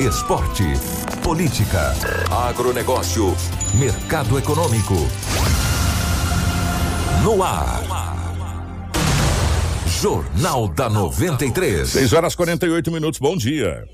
esporte, política, agronegócio, mercado econômico. No ar. Jornal da 93. 6 horas 48 minutos, bom dia.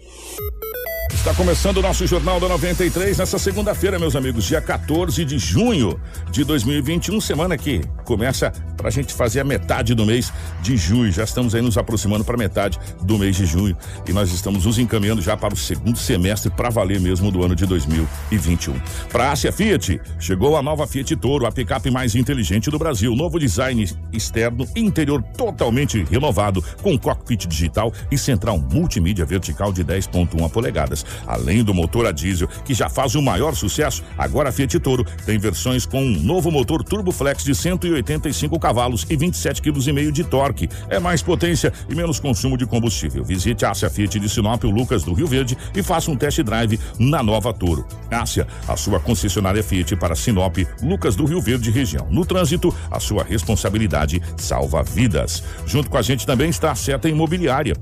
Está começando o nosso Jornal da 93 nessa segunda-feira, meus amigos, dia 14 de junho de 2021, semana que começa para a gente fazer a metade do mês de junho. Já estamos aí nos aproximando para metade do mês de junho e nós estamos nos encaminhando já para o segundo semestre para valer mesmo do ano de 2021. Para a Ásia Fiat, chegou a nova Fiat Toro, a picape mais inteligente do Brasil. Novo design externo interior totalmente renovado, com cockpit digital e central multimídia vertical de 10.1 polegadas. Além do motor a diesel, que já faz o maior sucesso, agora a Fiat Toro tem versões com um novo motor Turbo Flex de 185 cavalos e 27,5 kg de torque. É mais potência e menos consumo de combustível. Visite a Ásia Fiat de Sinop, o Lucas do Rio Verde e faça um test drive na nova Toro. Ásia, a sua concessionária Fiat para Sinop, Lucas do Rio Verde região. No trânsito, a sua responsabilidade salva vidas. Junto com a gente também está a Seta Imobiliária.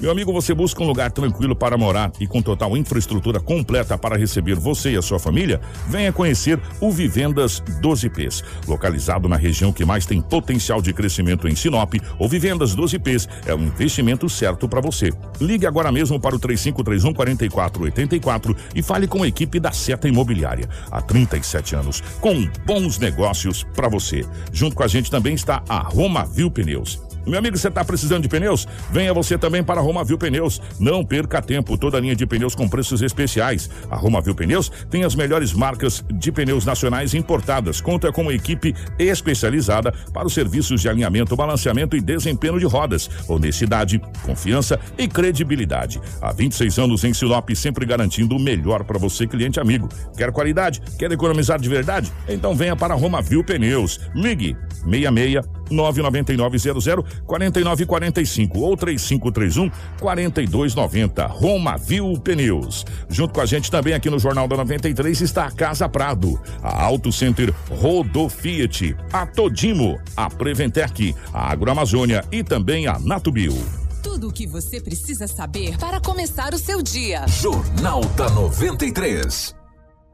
Meu amigo, você busca um lugar tranquilo para morar e com total infraestrutura completa para receber você e a sua família? Venha conhecer o Vivendas 12Ps. Localizado na região que mais tem potencial de crescimento em Sinop, o Vivendas 12Ps é o investimento certo para você. Ligue agora mesmo para o 3531 4484 e fale com a equipe da Seta Imobiliária. Há 37 anos, com bons negócios para você. Junto com a gente também está a Roma Viu Pneus. Meu amigo, você está precisando de pneus? Venha você também para a Romavil Pneus. Não perca tempo, toda a linha de pneus com preços especiais. A Romavil Pneus tem as melhores marcas de pneus nacionais importadas. Conta com uma equipe especializada para os serviços de alinhamento, balanceamento e desempenho de rodas. Honestidade, confiança e credibilidade. Há 26 anos em Sinop, sempre garantindo o melhor para você, cliente amigo. Quer qualidade? Quer economizar de verdade? Então venha para a Romavil Pneus. Ligue 66 99900 4945 ou 3531 4290. Roma Viu Pneus. Junto com a gente também aqui no Jornal da 93 está a Casa Prado, a Auto Center Rodo Fiat, a Todimo, a Preventec, a Agroamazônia e também a Natubio. Tudo o que você precisa saber para começar o seu dia. Jornal da 93.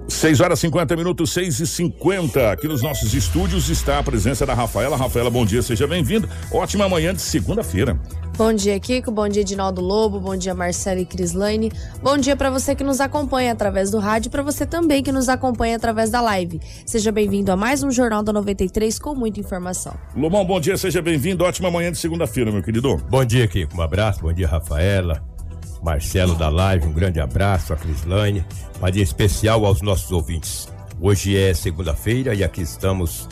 6 horas 50 minutos, 6 e 50 Aqui nos nossos estúdios está a presença da Rafaela. Rafaela, bom dia, seja bem-vindo. Ótima manhã de segunda-feira. Bom dia, Kiko. Bom dia, Edinaldo Lobo. Bom dia, Marcelo e Crislane. Bom dia para você que nos acompanha através do rádio e para você também que nos acompanha através da live. Seja bem-vindo a mais um Jornal da 93 com muita informação. Lobão, bom dia, seja bem-vindo. Ótima manhã de segunda-feira, meu querido. Bom dia, Kiko. Um abraço. Bom dia, Rafaela. Marcelo da Live, um grande abraço, a Crislane, mas em especial aos nossos ouvintes. Hoje é segunda-feira e aqui estamos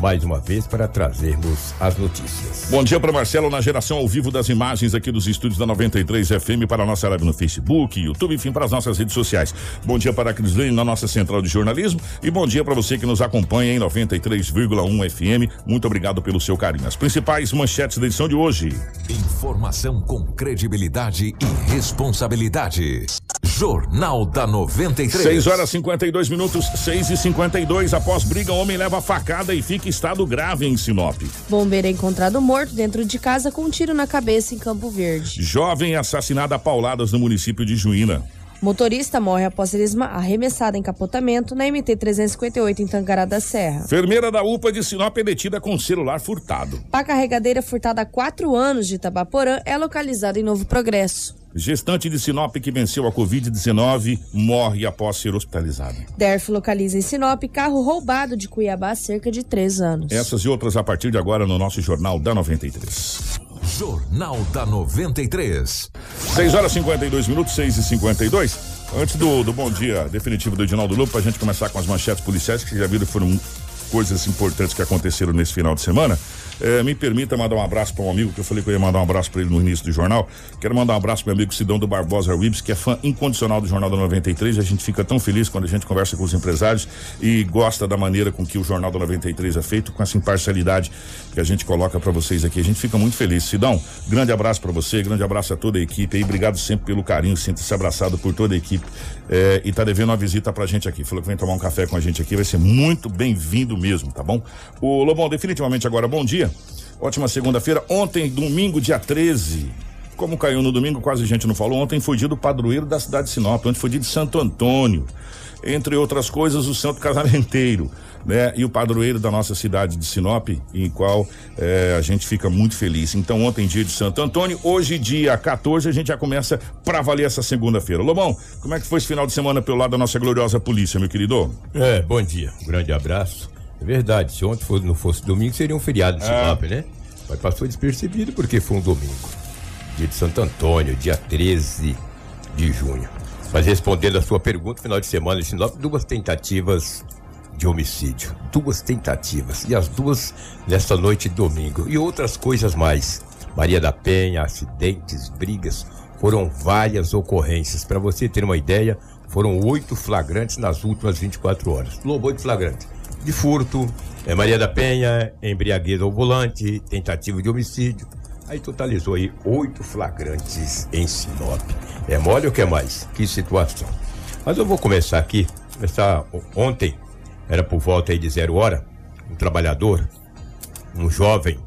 mais uma vez para trazermos as notícias. Bom dia para Marcelo na geração ao vivo das imagens aqui dos estúdios da 93 FM para a nossa live no Facebook, YouTube, enfim, para as nossas redes sociais. Bom dia para a Crislane na nossa central de jornalismo e bom dia para você que nos acompanha em 93,1 FM. Muito obrigado pelo seu carinho. As principais manchetes da edição de hoje. Informação com credibilidade e responsabilidade. Jornal da 93. 6 horas 52 minutos, 6 e 52 Após briga, homem leva facada e fica em estado grave em Sinop. Bombeiro é encontrado morto dentro de casa com um tiro na cabeça em Campo Verde. Jovem assassinada a pauladas no município de Juína. Motorista morre após ser arremessado em capotamento na MT-358 em Tangará da Serra. Enfermeira da UPA de Sinop é detida com celular furtado. A carregadeira furtada há quatro anos de Tabaporã é localizada em Novo Progresso. Gestante de Sinop que venceu a Covid-19 morre após ser hospitalizada. DERF localiza em Sinop carro roubado de Cuiabá há cerca de três anos. Essas e outras a partir de agora no nosso Jornal da 93. Jornal da 93. 6 horas 52 minutos, 6 e 52 Antes do, do bom dia definitivo do Edinaldo Lobo, pra gente começar com as manchetes policiais, que já viram foram coisas importantes que aconteceram nesse final de semana. Eh, me permita mandar um abraço para um amigo que eu falei que eu ia mandar um abraço para ele no início do jornal. Quero mandar um abraço para meu amigo Sidão do Barbosa Ribs, que é fã incondicional do Jornal da 93. A gente fica tão feliz quando a gente conversa com os empresários e gosta da maneira com que o Jornal da 93 é feito, com essa imparcialidade que a gente coloca para vocês aqui. A gente fica muito feliz. Sidão, grande abraço para você, grande abraço a toda a equipe aí. Obrigado sempre pelo carinho, sinta-se abraçado por toda a equipe. Eh, e tá devendo uma visita pra gente aqui. Falou que vem tomar um café com a gente aqui, vai ser muito bem-vindo mesmo, tá bom? O Lobão, definitivamente agora, bom dia. Ótima segunda-feira. Ontem, domingo, dia 13. Como caiu no domingo, quase gente não falou. Ontem foi dia do padroeiro da cidade de Sinop. Ontem foi dia de Santo Antônio. Entre outras coisas, o santo casamenteiro, né? E o padroeiro da nossa cidade de Sinop, em qual eh, a gente fica muito feliz. Então, ontem, dia de Santo Antônio, hoje, dia 14, a gente já começa pra valer essa segunda-feira. Lobão, como é que foi esse final de semana pelo lado da nossa gloriosa polícia, meu querido? É, bom dia, um grande abraço. É verdade, se ontem fosse, não fosse domingo, seria um feriado em Sinop, né? Mas passou despercebido porque foi um domingo. Dia de Santo Antônio, dia 13 de junho. Mas respondendo a sua pergunta, final de semana em Sinop, duas tentativas de homicídio. Duas tentativas. E as duas nesta noite de domingo. E outras coisas mais. Maria da Penha, acidentes, brigas. Foram várias ocorrências. Para você ter uma ideia, foram oito flagrantes nas últimas 24 horas. Lobo, oito flagrantes. De furto, é Maria da Penha, embriaguez ao volante, tentativa de homicídio. Aí totalizou aí oito flagrantes em Sinop. É mole ou quer mais? Que situação. Mas eu vou começar aqui. Começar ontem, era por volta aí de zero hora, um trabalhador, um jovem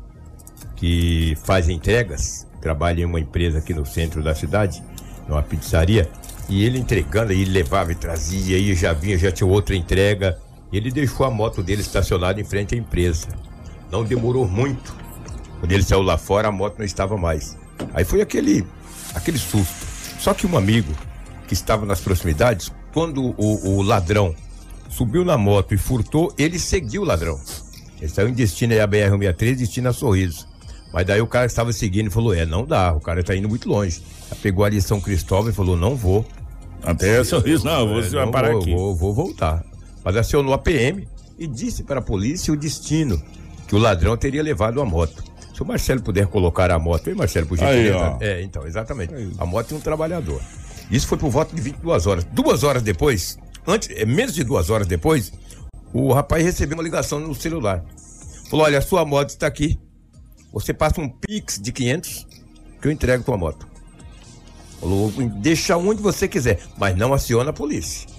que faz entregas, trabalha em uma empresa aqui no centro da cidade, numa pizzaria, e ele entregando, aí levava e trazia, aí já vinha, já tinha outra entrega. Ele deixou a moto dele estacionada em frente à empresa. Não demorou muito. Quando ele saiu lá fora, a moto não estava mais. Aí foi aquele, aquele susto. Só que um amigo que estava nas proximidades, quando o, o ladrão subiu na moto e furtou, ele seguiu o ladrão. Ele saiu em destino aí a BR-163, destino a Sorriso. Mas daí o cara que estava seguindo falou: É, não dá, o cara está indo muito longe. Aí pegou ali São Cristóvão e falou: Não vou. Até sorriso, não, É, você vai não parar vou, aqui. Vou, vou voltar. Mas acionou a PM e disse para a polícia o destino que o ladrão teria levado a moto. Se o Marcelo puder colocar a moto, hein, Marcelo, por Aí, gentileza? É, então, exatamente. A moto de um trabalhador. Isso foi por volta de 22 horas. Duas horas depois, antes, é, menos de duas horas depois, o rapaz recebeu uma ligação no celular. Falou: Olha, a sua moto está aqui. Você passa um Pix de 500 que eu entrego tua moto. Falou: Deixa onde você quiser, mas não aciona a polícia.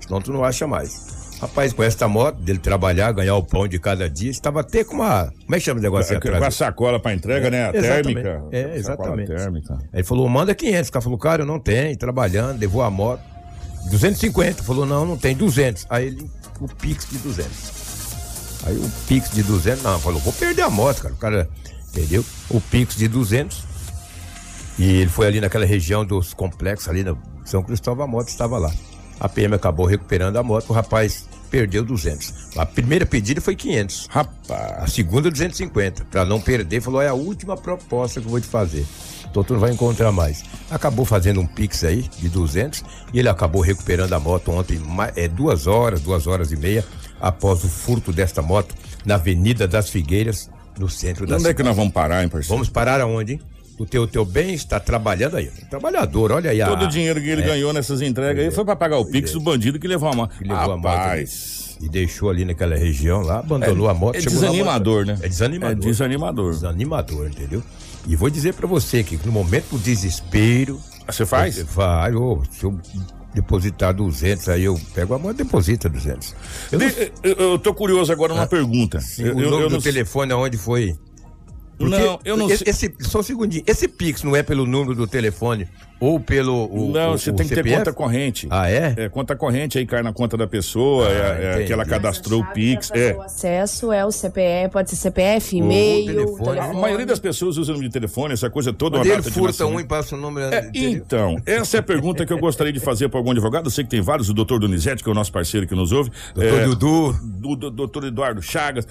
Senão tu não acha mais. Rapaz, com essa moto, dele trabalhar, ganhar o pão de cada dia, estava até com uma. Como é que chama o negócio É, atrás? com a sacola pra entrega, né? A Exatamente. térmica. É, exatamente. térmica. Aí ele falou, manda 500. O cara falou, cara, eu não tenho, trabalhando, levou a moto. 250. Falou, não, não tem, 200. Aí ele, o Pix de 200. Aí o Pix de 200, não, falou, vou perder a moto, cara. O cara, entendeu? O Pix de 200. E ele foi ali naquela região dos complexos, ali no São Cristóvão, a moto estava lá. A PM acabou recuperando a moto, o rapaz perdeu 200. A primeira pedida foi 500. Rapaz. A segunda 250, para não perder, falou: é a última proposta que eu vou te fazer. Então tu não vai encontrar mais. Acabou fazendo um pix aí de 200 e ele acabou recuperando a moto ontem, é duas horas, duas horas e meia após o furto desta moto na Avenida das Figueiras, no centro da Onde é cidade. que nós vamos parar, hein, parceiro? Vamos parar aonde, hein? O teu, teu bem está trabalhando aí. Trabalhador, olha aí. a- Todo o dinheiro que ele É. ganhou nessas entregas aí foi pra pagar o Pix do bandido que levou a moto. que levou a moto. Rapaz. E deixou ali naquela região lá, abandonou a moto. é desanimador, moto. né? É desanimador. É desanimador. Desanimador, entendeu? E vou dizer pra você que no momento do desespero. Você faz? Vai, ô, se eu depositar 200, aí eu pego a moto e deposita 200. Eu não De- eu, eu tô curioso agora numa pergunta. sei Eu, o nome eu do não telefone aonde foi. Não, eu não esse, sei. esse- Só um segundinho. Esse Pix não é pelo número do telefone ou pelo. O, Não, o- você o tem que ter CPF? conta corrente. Ah, é? É, conta corrente aí cai na conta da pessoa, Ah, é, é que ela Mas cadastrou o A chave Pix. É. O acesso é o CPF, pode ser CPF, e-mail, telefone. telefone. A maioria das pessoas usa o número de telefone, essa coisa toda, Quando uma ele furta um e passa o número. É, então, essa é a pergunta que eu gostaria de fazer para algum advogado. Eu sei que tem vários, o doutor Donizete, que é o nosso parceiro que nos ouve. Doutor é, Dudu. do, do doutor Eduardo Chagas.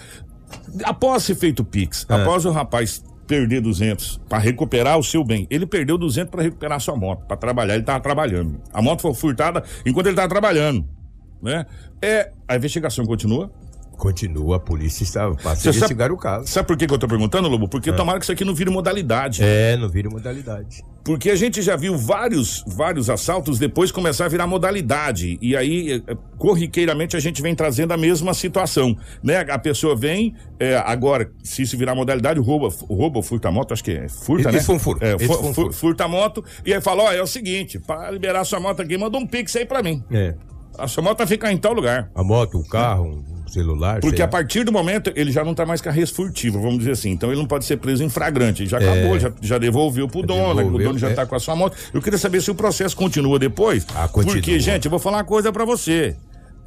Após ser feito o Pix, É. após o rapaz perder 200 para recuperar o seu bem, ele perdeu 200 para recuperar a sua moto, para trabalhar, ele tava trabalhando. A moto foi furtada enquanto ele tava trabalhando, né? É, a investigação continua. Continua, a polícia está passa a investigar o caso. Sabe por que, que eu tô perguntando, Lobo? Porque tomara que isso aqui não vire modalidade. É, não vira modalidade. Porque a gente já viu vários, vários assaltos depois começar a virar modalidade. E aí, eh, corriqueiramente, a gente vem trazendo a mesma situação. Né? A pessoa vem, eh, agora, se isso virar modalidade, rouba, rouba ou furta a moto, acho que é furta, Isso né? foi um furto. É, Esse fu- furto. furta a moto, e aí fala, ó, é o seguinte, para liberar sua moto aqui, manda um pix aí pra mim. É. A sua moto vai ficar em tal lugar. A moto, o carro, celular. Porque a partir do momento ele já não tá mais carreira furtiva, vamos dizer assim. Então ele não pode ser preso em flagrante. Já acabou, já, já devolveu pro dono, o É. devolveu, dono já é. tá com a sua moto. Eu queria saber se o processo continua depois. Ah, continua. Porque, gente, eu vou falar uma coisa pra você.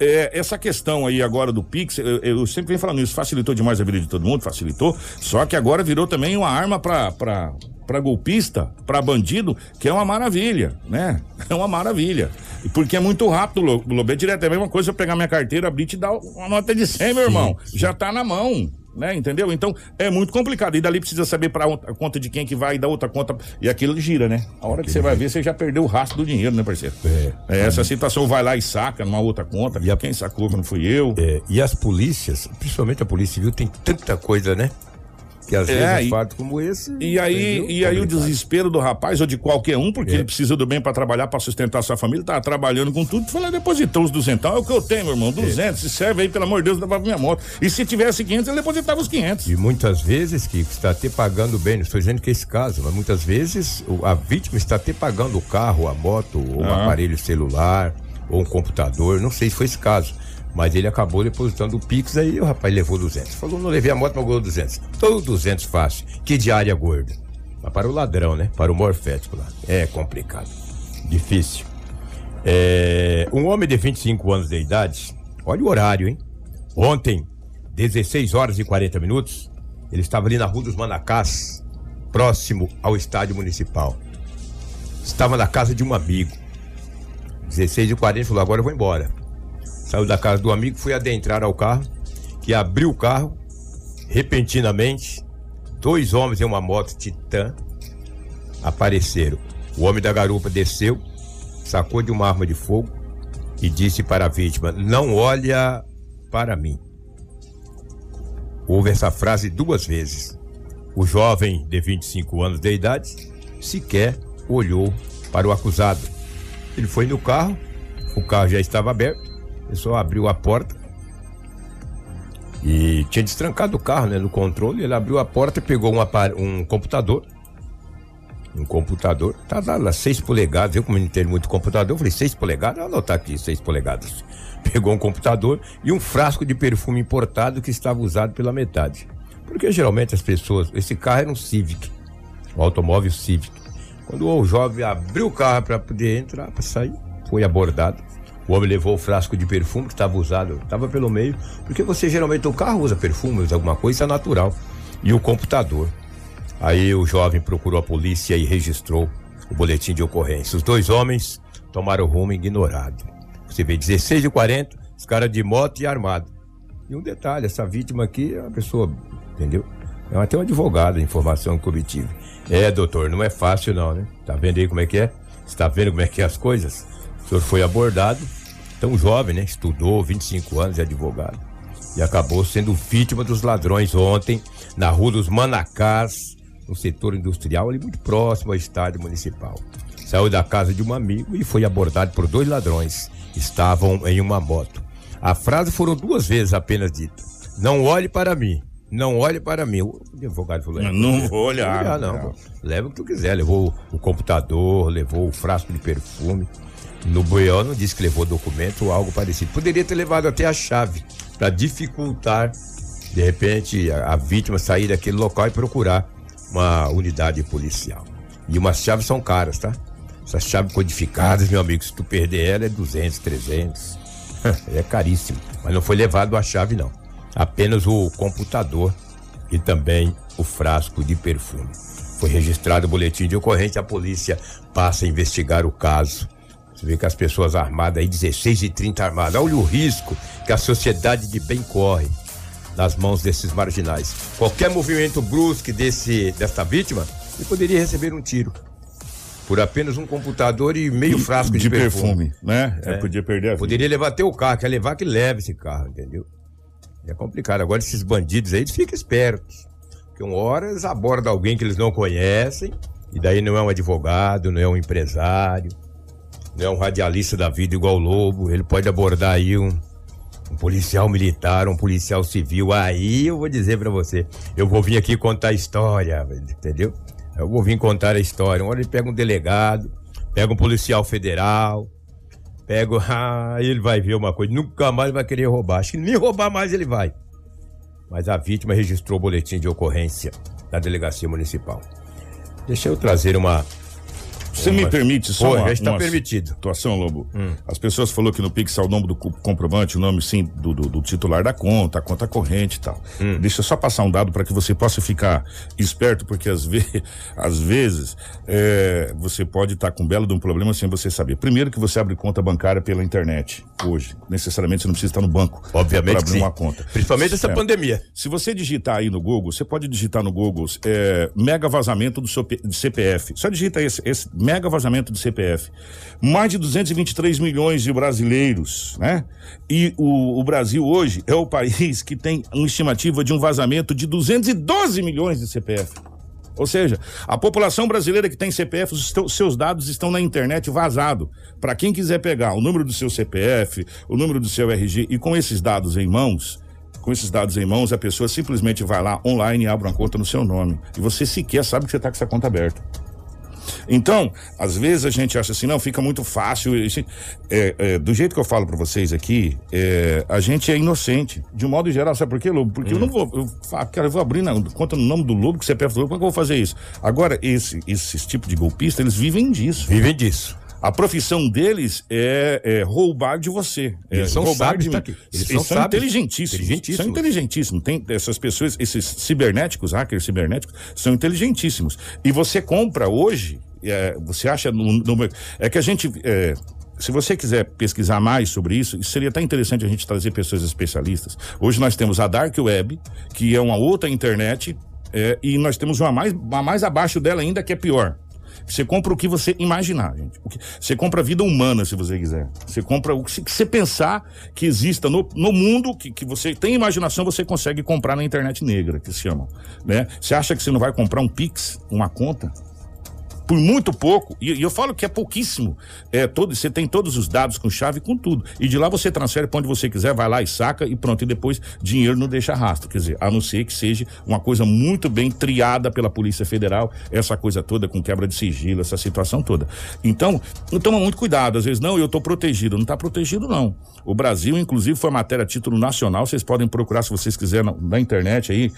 É, essa questão aí agora do Pix, eu, eu sempre venho falando isso, facilitou demais a vida de todo mundo, facilitou. Só que agora virou também uma arma pra golpista, pra bandido, que é uma maravilha, né? É uma maravilha. Porque é muito rápido, Lo- Lobo. É direto, é a mesma coisa eu pegar minha carteira, abrir e te dar uma nota de 100, meu irmão. Já tá na mão. Né, entendeu? Então é muito complicado. E dali precisa saber para a conta de quem que vai e da outra conta. E aquilo gira, né? A hora que você vai ver, você já perdeu o rastro do dinheiro, né, parceiro? É. É, essa situação vai lá e saca numa outra conta. E a- Quem sacou que não fui eu? É, e as polícias, principalmente a Polícia Civil, tem tanta coisa, né? Que às É, vezes e- um fato como esse. E aí, entendeu? e aí o desespero do rapaz ou de qualquer um, porque É. ele precisa do bem pra trabalhar, pra sustentar sua família, tá trabalhando com tudo, falou, depositou os duzentão, é o que eu tenho, meu irmão, 200, se serve aí, pelo amor de Deus, pra minha moto. E se tivesse 500, ele depositava os 500. E muitas vezes que está até pagando bem, não estou dizendo que é esse caso, mas muitas vezes a vítima está até pagando o carro, a moto, ou um Ah. aparelho celular, ou um computador, não sei se foi esse caso. Mas ele acabou depositando o Pix aí o rapaz levou 200. Falou, não levei a moto, mas ganhou 200. Todo 200 fácil. Que diária gorda. Mas para o ladrão, né? Para o morfético lá. É complicado. Difícil. É, um homem de 25 anos de idade, olha o horário, hein? Ontem, 16 horas e 40 minutos, ele estava ali na Rua dos Manacás, próximo ao estádio municipal. Estava na casa de um amigo. 16 e 40 falou: agora eu vou embora. Saiu da casa do amigo, foi adentrar ao carro, que abriu o carro, repentinamente, dois homens em uma moto Titan apareceram. O homem da garupa desceu, sacou de uma arma de fogo e disse para a vítima: Não olha para mim. Houve essa frase duas vezes. O jovem de 25 anos de idade sequer olhou para o acusado. Ele foi no carro, o carro já estava aberto, só abriu a porta e tinha destrancado o carro né, no controle. Ele abriu a porta, pegou um, um computador. Um computador, tá lá, lá 6 polegadas. Eu, como não entendo muito computador, eu falei: 6 polegadas? Vou anotar aqui, 6 polegadas. Pegou um computador e um frasco de perfume importado que estava usado pela metade. Porque geralmente as pessoas. Esse carro era um Civic, um automóvel Civic. Quando o jovem abriu o carro para poder entrar, para sair, foi abordado. O homem levou o frasco de perfume que estava usado, estava pelo meio, porque você geralmente o carro usa perfume, usa alguma coisa, é natural. E o computador. Aí o jovem procurou a polícia e registrou o boletim de ocorrência. Os dois homens tomaram rumo ignorado. Você vê 16 e 40, os caras de moto e armado. E um detalhe, essa vítima aqui é uma pessoa, entendeu? É até um advogado, a informação que obtive. É, doutor, não é fácil não, né? Tá vendo aí como é que é? Está vendo como é que é as coisas? O senhor foi abordado, tão jovem, né? Estudou, 25 anos, é advogado. E acabou sendo vítima dos ladrões ontem, na Rua dos Manacás, no setor industrial, ali muito próximo ao estádio municipal. Saiu da casa de um amigo e foi abordado por dois ladrões. Estavam em uma moto. A frase foram duas vezes apenas dita. Não olhe para mim. Não olhe para mim. O advogado falou. é, Não vou olhar. olhar, não. pô. Leva o que tu quiser. Levou o computador, levou o frasco de perfume. No Buião não disse que levou documento ou algo parecido. Poderia ter levado até a chave para dificultar, de repente, a, a vítima sair daquele local e procurar uma unidade policial. E umas chaves são caras, tá? Essas chaves codificadas, meu amigo, se tu perder ela é 200, 300. é caríssimo. Mas não foi levado a chave, não. Apenas o computador e também o frasco de perfume. Foi registrado o boletim de ocorrência, a polícia passa a investigar o caso. Você vê que as pessoas armadas aí, 16 e 30 armadas. Olha o risco que a sociedade de bem corre nas mãos desses marginais. Qualquer movimento brusco desse, desta vítima, ele poderia receber um tiro. Por apenas um computador e meio frasco de, de perfume. perfume, né? É, podia perder a vida. Poderia levar até o carro, quer levar que leve esse carro, entendeu? É complicado. Agora esses bandidos aí, eles ficam espertos. Porque uma hora eles abordam alguém que eles não conhecem, e daí não é um advogado, não é um empresário, não é um radialista da vida igual o Lobo. Ele pode abordar aí um, um policial militar, um policial civil. Aí eu vou dizer pra você, eu vou vir aqui contar a história, entendeu? Eu vou vir contar a história. Uma hora ele pega um delegado, pega um policial federal, pega. Ah, ele vai ver uma coisa, nunca mais vai querer roubar. Acho que nem roubar mais ele vai. Mas a vítima registrou o boletim de ocorrência da delegacia municipal. Deixa eu trazer uma. Você me permite só Pô, uma, está uma permitido. situação, Lobo? As pessoas falaram que no Pix é o nome do co- comprovante, o nome sim do, do- do titular da conta, a conta corrente e tal. Deixa eu só passar um dado para que você possa ficar esperto, porque às, ve às vezes é, você pode estar com um belo de um problema sem você saber. Primeiro que você abre conta bancária pela internet hoje. Necessariamente você não precisa estar no banco Obviamente para abrir sim. uma conta. Principalmente essa É. pandemia. Se você digitar aí no Google, você pode digitar no Google é, mega vazamento do seu de CPF. Só digita esse, esse mega vazamento de CPF. Mais de 223 milhões de brasileiros, né? E o, o Brasil hoje é o país que tem uma estimativa de um vazamento de 212 milhões de CPF. Ou seja, a população brasileira que tem CPF, os seus dados estão na internet vazado. Para quem quiser pegar o número do seu CPF, o número do seu RG e com esses dados em mãos, com esses dados em mãos, a pessoa simplesmente vai lá online e abre uma conta no seu nome. E você sequer sabe que você está com essa conta aberta. Então, às vezes a gente acha assim, não, fica muito fácil. Esse- é, é, do jeito que eu falo para vocês aqui, é, a gente é inocente, de um modo geral. Sabe por quê, Lobo? Porque eu não vou. Eu, falo, cara, eu vou abrir na, conta no nome do Lobo, que CPF do Lobo, como é que eu vou fazer isso? Agora, esse, esses tipos de golpista, eles vivem disso. Vivem disso. A profissão deles é, é roubar de você. É Eles são roubar sábios, de tá aqui. Eles, Eles são, são inteligentíssimos. Inteligentíssimos. São inteligentíssimos. Tem essas pessoas, esses cibernéticos, hackers cibernéticos, são inteligentíssimos. E você compra hoje, é, você acha no, no- é que a gente é, se você quiser pesquisar mais sobre isso, isso seria até interessante a gente trazer pessoas especialistas. Hoje nós temos a Dark Web, que é uma outra internet, é, e nós temos uma mais, uma mais abaixo dela ainda, que é pior. Você compra o que você imaginar, gente. Você compra a vida humana, se você quiser. Você compra o que você- pensar que exista no, no mundo, que, que você tem imaginação, você consegue comprar na internet negra, que se chamam. Né? Você acha que você não vai comprar um Pix, uma conta? Por muito pouco, e, e eu falo que é pouquíssimo. É, todo, você tem todos os dados com chave com tudo. E de lá você transfere para onde você quiser, vai lá e saca e pronto. E depois dinheiro não deixa rastro. Quer dizer, a não ser que seja uma coisa muito bem triada pela Polícia Federal, essa coisa toda com quebra de sigilo, essa situação toda. Então, toma muito cuidado. Às vezes, não, eu estou protegido. Não está protegido, não. O Brasil, inclusive, foi matéria a título nacional. Vocês podem procurar, se vocês quiserem, na, na internet aí,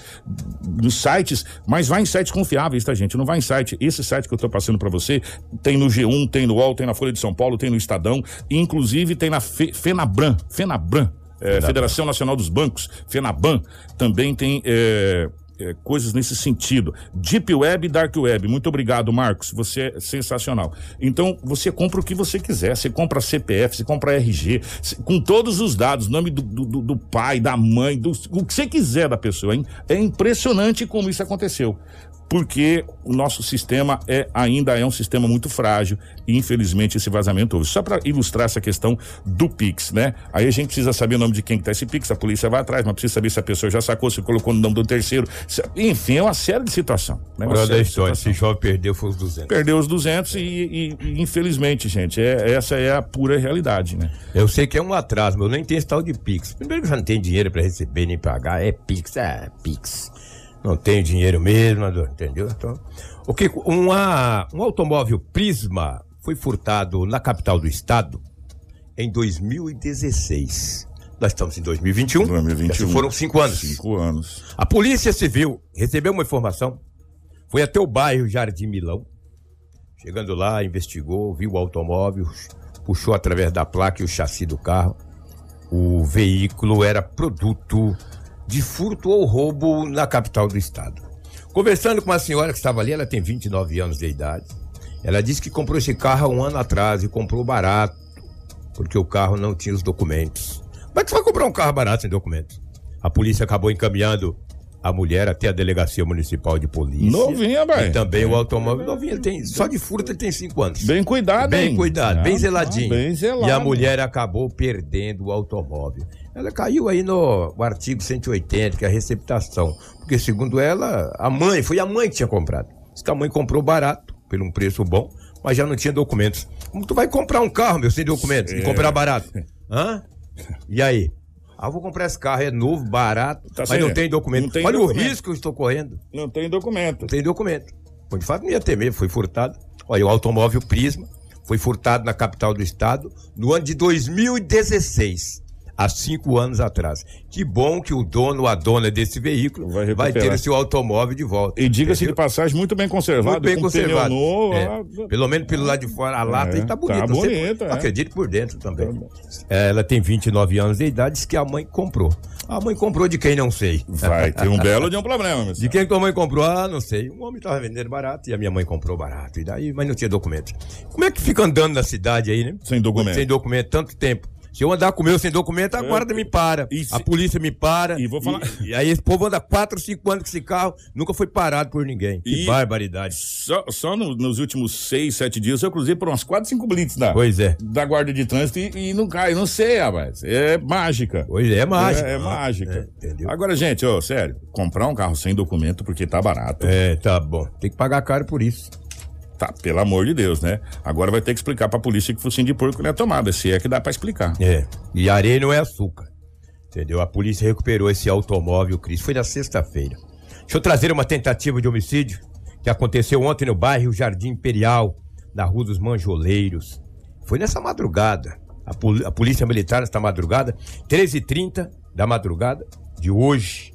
nos sites, mas vai em sites confiáveis, tá, gente? Não vai em site. Esse site que eu tô passando para você, tem no G1, tem no UOL, tem na Folha de São Paulo, tem no Estadão, inclusive tem na Fe, Fenabran, Fenabran, é, Federação Nacional dos Bancos, Fenaban, também tem é, é, coisas nesse sentido. Deep Web e Dark Web. Muito obrigado, Marcos. Você é sensacional. Então, você compra o que você quiser. Você compra CPF, você compra RG, com todos os dados, nome do, do, do- do pai, da mãe, do, o que você quiser da pessoa. Hein? É impressionante como isso aconteceu. Porque o nosso sistema é, ainda é um sistema muito frágil e infelizmente esse vazamento houve. Só para ilustrar essa questão do Pix, né? Aí a gente precisa saber o nome de quem que tá esse Pix, a polícia vai atrás, mas precisa saber se a pessoa já sacou, se colocou no nome do terceiro. se- enfim, é uma série de situação. Né? Uma da de história, esse jovem perdeu foi os 200. Perdeu os 200 e, e- e, infelizmente, gente, é, essa é a pura realidade, né? Eu sei que é um atraso, mas eu nem tenho esse tal de Pix. Primeiro que já não tenho dinheiro pra receber nem pagar, é Pix, é Pix. Não tenho dinheiro mesmo, entendeu? Então, o que uma, um automóvel Prisma foi furtado na capital do estado em 2016. Nós estamos em 2021. 2021. Já foram cinco anos. Cinco anos. A Polícia Civil recebeu uma informação, foi até o bairro Jardim Milão. Chegando lá, investigou, viu o automóvel, puxou através da placa e o chassi do carro. O veículo era produto de furto ou roubo na capital do estado. Conversando com uma senhora que estava ali, ela tem 29 anos de idade. Ela disse que comprou esse carro há um ano atrás e comprou barato, porque o carro não tinha os documentos. Como é que você vai comprar um carro barato sem documentos? A polícia acabou encaminhando a mulher até a delegacia municipal de polícia. Novinha, vai. E também o automóvel novinho, ele tem, só de furto ele tem cinco anos. Bem cuidado, Bem hein? cuidado, Ah, bem zeladinho. Bem zelado. E a mulher acabou perdendo o automóvel. Ela caiu aí no, artigo 180, que é a receptação. Porque, segundo ela, a mãe, foi a mãe que tinha comprado. Diz que a mãe comprou barato, por um preço bom, mas já não tinha documentos. Como tu vai comprar um carro, meu, sem documentos, e É. comprar barato? Hã? E aí? Ah, vou comprar esse carro, é novo, barato, Tá mas certo. não tem documento. Não tem Olha documento. o risco que eu estou correndo. Não tem documento. Não tem documento. Bom, de fato, não ia ter mesmo, foi furtado. Olha, o automóvel Prisma foi furtado na capital do estado no ano de 2016, há cinco anos atrás. Que bom que o dono ou a dona desse veículo Vai vai, ter o seu automóvel de volta. E diga-se de passagem, muito bem conservado. Muito bem conservado. Novo, É, ah, Pelo menos pelo lado de fora, a lata É, aí tá tá bonita. Você- bonita, é. Acredito por dentro também. É, ela tem 29 anos de idade, diz que a mãe comprou. A mãe comprou de quem não sei. Vai ter um belo de um problema, meu De quem que a mãe comprou? Ah, não sei. Um homem tava vendendo barato e a minha mãe comprou barato. E daí, mas não tinha documento. Como é que fica andando na cidade aí, né? Sem documento. Sem documento, tanto tempo. Se eu andar com o meu sem documento, a guarda me para. Se- A polícia me para. E vou falar- E, e aí esse povo anda 4, 5 anos com esse carro, nunca foi parado por ninguém. Que E- barbaridade. Só, só no- nos últimos seis, sete dias eu cruzei por umas quatro, cinco blitz da, Pois é. da guarda de trânsito e, e não cai, não sei, rapaz. É mágica. Pois é, é mágica. É, é mágica. É, entendeu? Agora, gente, ó, sério, comprar um carro sem documento porque tá barato. É, tá bom. Tem que pagar caro por isso. Tá, pelo amor de Deus, né? Agora vai ter que explicar pra polícia que focinho de porco não é tomada, se é que dá pra explicar. É. E areia não é açúcar. Entendeu? A polícia recuperou esse automóvel, Cris. Foi na sexta-feira. Deixa eu trazer uma tentativa de homicídio que aconteceu ontem no bairro Jardim Imperial, na Rua dos Manjoleiros. Foi nessa madrugada. A, pol- a Polícia Militar, nesta madrugada, 13h30 da madrugada de hoje,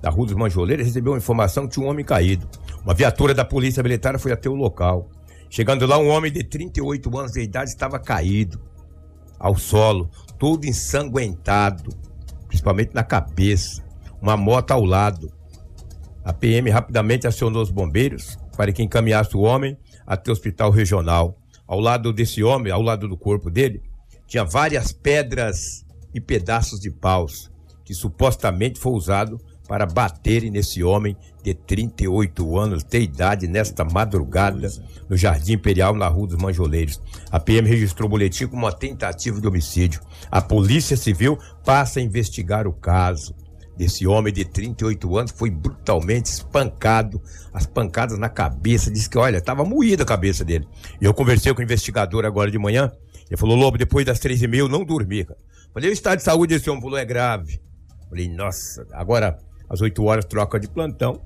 da Rua dos Manjoleiros, recebeu uma informação que tinha um homem caído. Uma viatura da Polícia Militar foi até o local. Chegando lá, um homem de 38 anos de idade estava caído ao solo, todo ensanguentado, principalmente na cabeça, uma moto ao lado. A PM rapidamente acionou os bombeiros para que encaminhasse o homem até o hospital regional. Ao lado desse homem, ao lado do corpo dele, tinha várias pedras e pedaços de paus que supostamente foi usado para baterem nesse homem de 38 anos de idade nesta madrugada no Jardim Imperial, na Rua dos Manjoleiros. A PM registrou o boletim como uma tentativa de homicídio. A Polícia Civil passa a investigar o caso desse homem de 38 anos foi brutalmente espancado, as pancadas na cabeça, disse que, olha, estava moída a cabeça dele. E eu conversei com o investigador agora de manhã, ele falou, Lobo, depois das três e meia eu não dormi, cara. Falei, o estado de saúde desse homem falou, é grave. Falei, nossa, agora às 8 horas troca de plantão.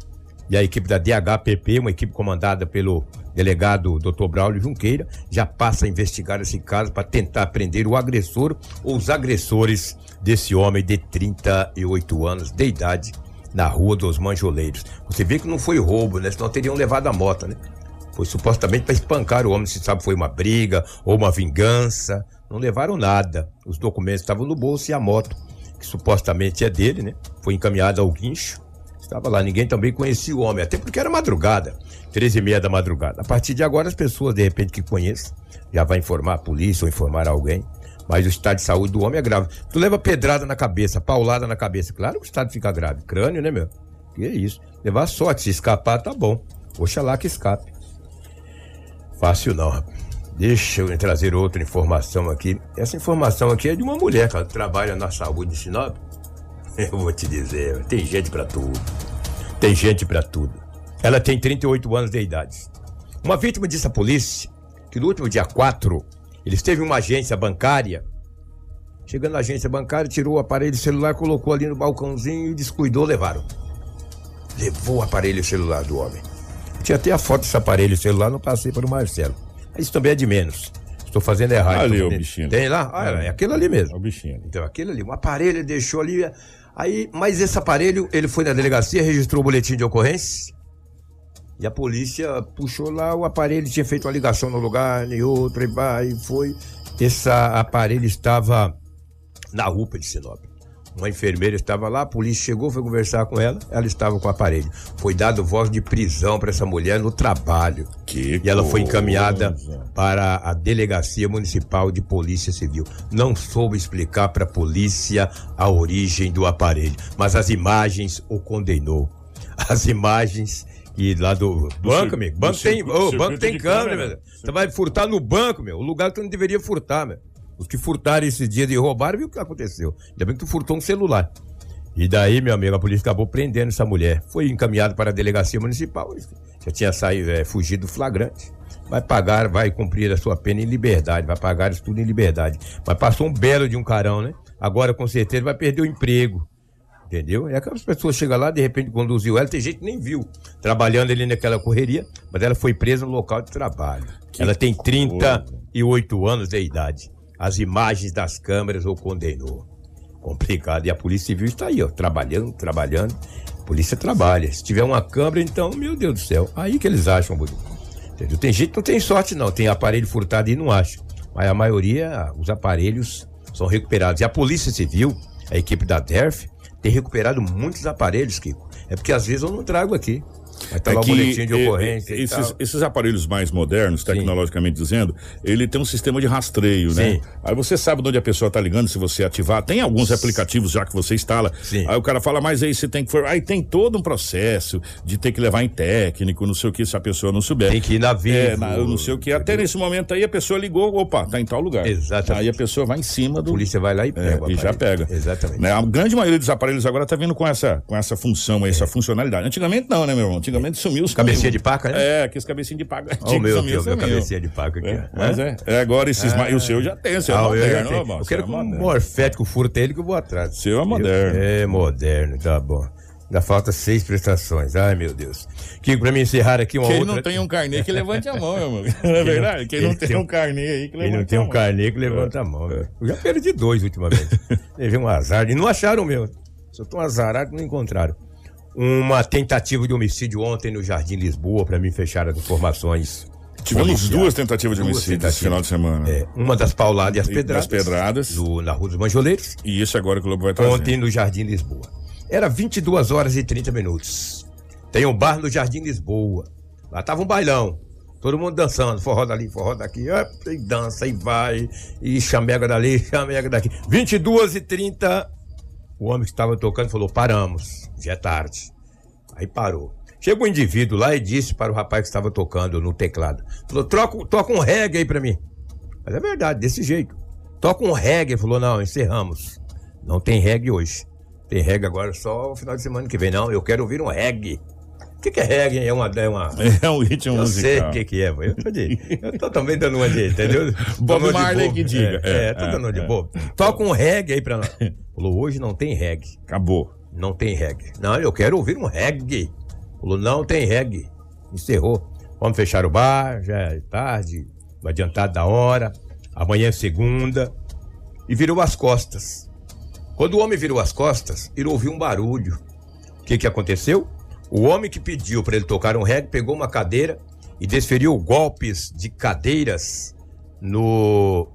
E a equipe da DHPP, uma equipe comandada pelo delegado Dr. Braulio Junqueira, já passa a investigar esse caso para tentar prender o agressor ou os agressores desse homem de 38 anos de idade na Rua dos Manjoleiros. Você vê que não foi roubo, né? Senão teriam levado a moto, né? Foi supostamente para espancar o homem, se sabe foi uma briga ou uma vingança. Não levaram nada. Os documentos estavam no bolso e a moto, que supostamente é dele, né? Foi encaminhada ao guincho. Estava lá, ninguém também conhecia o homem, até porque era madrugada, 13 e meia da madrugada. A partir de agora, as pessoas, de repente, que conhecem, já vai informar a polícia ou informar alguém. Mas o estado de saúde do homem é grave. Tu leva pedrada na cabeça, paulada na cabeça, claro que o estado fica grave. Crânio, né, meu? Que isso. Levar sorte, se escapar, tá bom. Oxalá que escape. Fácil não, rapaz. Deixa eu trazer outra informação aqui. Essa informação aqui é de uma mulher que trabalha na saúde de Sinop. Eu vou te dizer, tem gente pra tudo. Tem gente pra tudo. Ela tem 38 anos de idade. Uma vítima disse à polícia que no último dia 4, ele esteve em uma agência bancária. Chegando na agência bancária, tirou o aparelho celular, colocou ali no balcãozinho e descuidou, levaram. Levou o aparelho celular do homem. Tinha até a foto desse aparelho celular, não passei para o Marcelo. Isso também é de menos. Estou fazendo errado. Ali, Tô o bichinho. Tem lá? Ah, é aquele ali mesmo. É o bichinho. ali. Então, aquele ali, um aparelho ele deixou ali. Aí, mas esse aparelho, ele foi na delegacia, registrou o boletim de ocorrência. E a polícia puxou lá o aparelho, tinha feito uma ligação no lugar, e outro, e vai, e foi. Esse aparelho estava na UPA de Sinop. Uma enfermeira estava lá, a polícia chegou, foi conversar com ela, ela estava com o aparelho. Foi dado voz de prisão para essa mulher no trabalho. Que e ela foi coisa. encaminhada para a Delegacia Municipal de Polícia Civil. Não soube explicar para a polícia a origem do aparelho, mas as imagens o condenou. As imagens e lá do, banco, cir- amigo. do Banco tem, circuito- circuito banco tem câmera, câmera. meu. Você vai furtar no banco, meu. O lugar que tu não deveria furtar, meu. Os que furtaram esse dia de roubar, viu o que aconteceu. Ainda bem que tu furtou um celular. E daí, meu amigo, a polícia acabou prendendo essa mulher. Foi encaminhado para a delegacia municipal. Já tinha saído, é, fugido flagrante. Vai pagar, vai cumprir a sua pena em liberdade. Vai pagar isso tudo em liberdade. Mas passou um belo de um carão, né? Agora, com certeza, vai perder o emprego. Entendeu? E aquelas pessoas chegam lá, de repente conduziu ela, tem gente que nem viu, trabalhando ali naquela correria, mas ela foi presa no local de trabalho. ela tem 38 anos de idade. As imagens das câmeras o condenou. Complicado. E a Polícia Civil está aí, ó, trabalhando, trabalhando. A polícia trabalha. Se tiver uma câmera, então, meu Deus do céu, aí que eles acham, bonito. Entendeu? Tem gente que não tem sorte, não. Tem aparelho furtado e não acha. Mas a maioria, os aparelhos são recuperados. E a Polícia Civil, a equipe da DERF, tem recuperado muitos aparelhos, Kiko. É porque às vezes eu não trago aqui. Mas tá É que, de ocorrência e esses, esses aparelhos mais modernos, tecnologicamente dizendo, ele tem um sistema de rastreio, né? Sim. Aí você sabe de onde a pessoa tá ligando, se você ativar. Tem alguns aplicativos já que você instala. Sim. Aí o cara fala, mas aí você tem que. for- Aí tem todo um processo de ter que levar em técnico, não sei o que, se a pessoa não souber. Tem que ir na Vivo. É, na, não sei o que. Até nesse momento aí a pessoa ligou, opa, tá em tal lugar. Exatamente. Aí a pessoa vai em cima A do. polícia vai lá e É, pega. o e já pega. Exatamente. Né, A grande maioria dos aparelhos agora tá vindo com essa, com essa função essa funcionalidade. Antigamente não, né, meu irmão? Antigamente sumiu os Cabecinha de paca, né? É, aqueles cabecinha de paca. Ó, o meu, Sumiu, meu, meu sumiu. cabecinha de paca aqui. É, ó. mas é, é agora esses. ma- E o seu já tem, o seu Ah, é eu já moderno, ó, moço, Eu quero é que um moderno. morfético furta ele que eu vou atrás. Seu é moderno. É moderno, tá bom. Ainda falta seis prestações. Ai, meu Deus. Kiko, pra me encerrar aqui uma Quem outra... não tem um carnê que levante a mão, meu irmão. Não é verdade? Quem não tem tem um um- carnê aí que levante Quem não tem a um mão. carnê que levanta a mão. Eu já perdi dois ultimamente. Levei um azar. E não acharam o meu. Só tão azarado que não encontraram. Uma tentativa de homicídio ontem no Jardim Lisboa, pra mim fechar as informações. Tivemos policiais. duas tentativas de Duas homicídio esse final de semana. É, uma das pauladas e as E pedradas. das pedradas. no- na Rua dos Manjoleiros. E isso agora que o Globo vai trazer. Ontem no Jardim Lisboa. Era 22 horas e 30 minutos. Tem um bar no Jardim Lisboa. Lá tava um bailão. Todo mundo dançando, forró dali, forró daqui, e dança, e vai, e chamega dali, chamega daqui. 22 e 30 o homem que estava tocando falou: paramos, já é tarde. Aí parou. Chegou um indivíduo lá e disse para o rapaz que estava tocando no teclado: falou, troca, toca um reggae aí pra mim. Mas é verdade, desse jeito. Toca um reggae. Falou: não, encerramos. Não tem reggae hoje. Tem reggae agora só o final de semana que vem. Não, eu quero ouvir um reggae. O que, que é reggae? É uma. É uma... É um ritmo Eu sei musical. o que, que é, eu tô, de, eu tô também dando uma de, entendeu? Bob Marley que diga. É, É, é, tô é, dando uma de é. bobo. Toca um reggae aí pra nós. Falou, hoje não tem reggae. Acabou. Não tem reggae. Não, eu quero ouvir um reggae. Falou, não tem reggae. Encerrou. Vamos fechar o bar, já é tarde, adiantado da hora. Amanhã é segunda. E virou as costas. Quando o homem virou as costas, ele ouviu um barulho. O que, que aconteceu? O homem que pediu para ele tocar um reggae pegou uma cadeira e desferiu golpes de cadeiras no,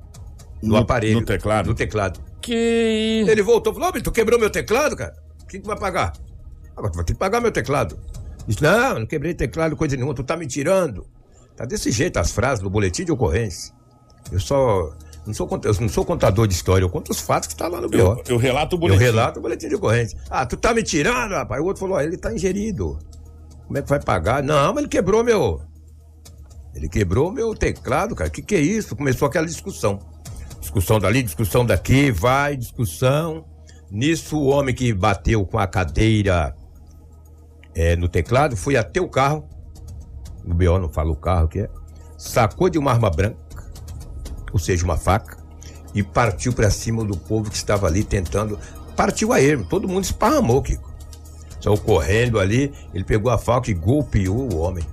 no, No- aparelho. no teclado? No teclado. Que. Ele voltou e falou: "Ô, mas tu quebrou meu teclado, cara? O que tu vai pagar? Agora tu vai ter que pagar meu teclado. Disse: Não, não quebrei teclado, coisa nenhuma, tu tá me tirando. Tá desse jeito as frases no boletim de ocorrência. Eu só. Não sou, eu não sou contador de história, eu conto os fatos que está lá no BO. Eu, eu relato o Eu boletim. relato o boletim de ocorrência. Ah, tu tá me tirando, rapaz. O outro falou: ó, ele tá ingerido. Como é que vai pagar? Não, mas ele quebrou meu. Ele quebrou meu teclado, cara. O que, que é isso? Começou aquela discussão. Discussão dali, discussão daqui, vai, discussão. Nisso, o homem que bateu com a cadeira é, no teclado foi até o carro. O BO não fala o carro que é. Sacou de uma arma branca, ou seja, uma faca, e partiu pra cima do povo que estava ali tentando. Partiu a ermo, todo mundo esparramou, Kiko. Saiu correndo ali, ele pegou a faca e golpeou o homem.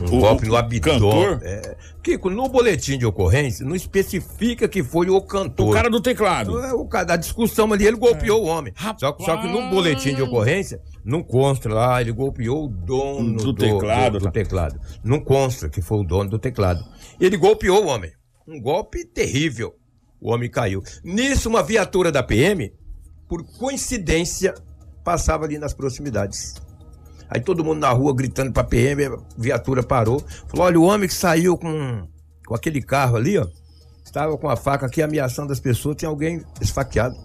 Um O- golpe no abdômen. É. Kiko, no boletim de ocorrência, não especifica que foi o cantor. O cara do teclado. É, O cara da discussão ali, ele golpeou o homem. Só, que- só que no boletim de ocorrência, não consta lá, ele golpeou o dono Do teclado, do, do tá. teclado. Não consta que foi o dono do teclado. Ele golpeou o homem. Um golpe terrível. O homem caiu. Nisso, uma viatura da PM por coincidência, passava ali nas proximidades. Aí todo mundo na rua gritando pra PM, a viatura parou. Falou: olha, o homem que saiu com, com aquele carro ali, ó, estava com a faca aqui ameaçando as pessoas, tem alguém esfaqueado.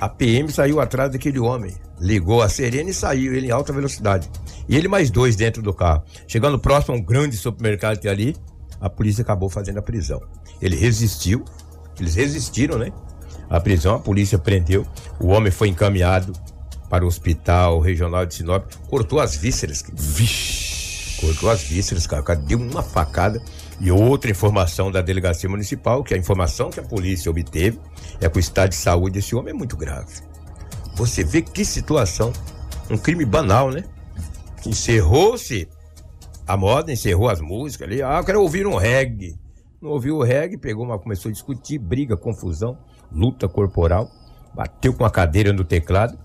A PM saiu atrás daquele homem, ligou a sirene e saiu, ele em alta velocidade. E ele mais dois dentro do carro. Chegando próximo a um grande supermercado que ali, a polícia acabou fazendo a prisão. Ele resistiu, eles resistiram, né? A prisão, a polícia prendeu, o homem foi encaminhado para o hospital regional de Sinop, cortou as vísceras. Vixe! Cortou as vísceras, cara. Deu uma facada. E outra informação da delegacia municipal, que a informação que a polícia obteve é que o estado de saúde desse homem é muito grave. Você vê que situação. Um crime banal, né? Encerrou-se a moda, encerrou as músicas ali. Ah, eu quero ouvir um reggae. Não ouviu o reggae, pegou uma, começou a discutir, briga, confusão, luta corporal, bateu com a cadeira no teclado.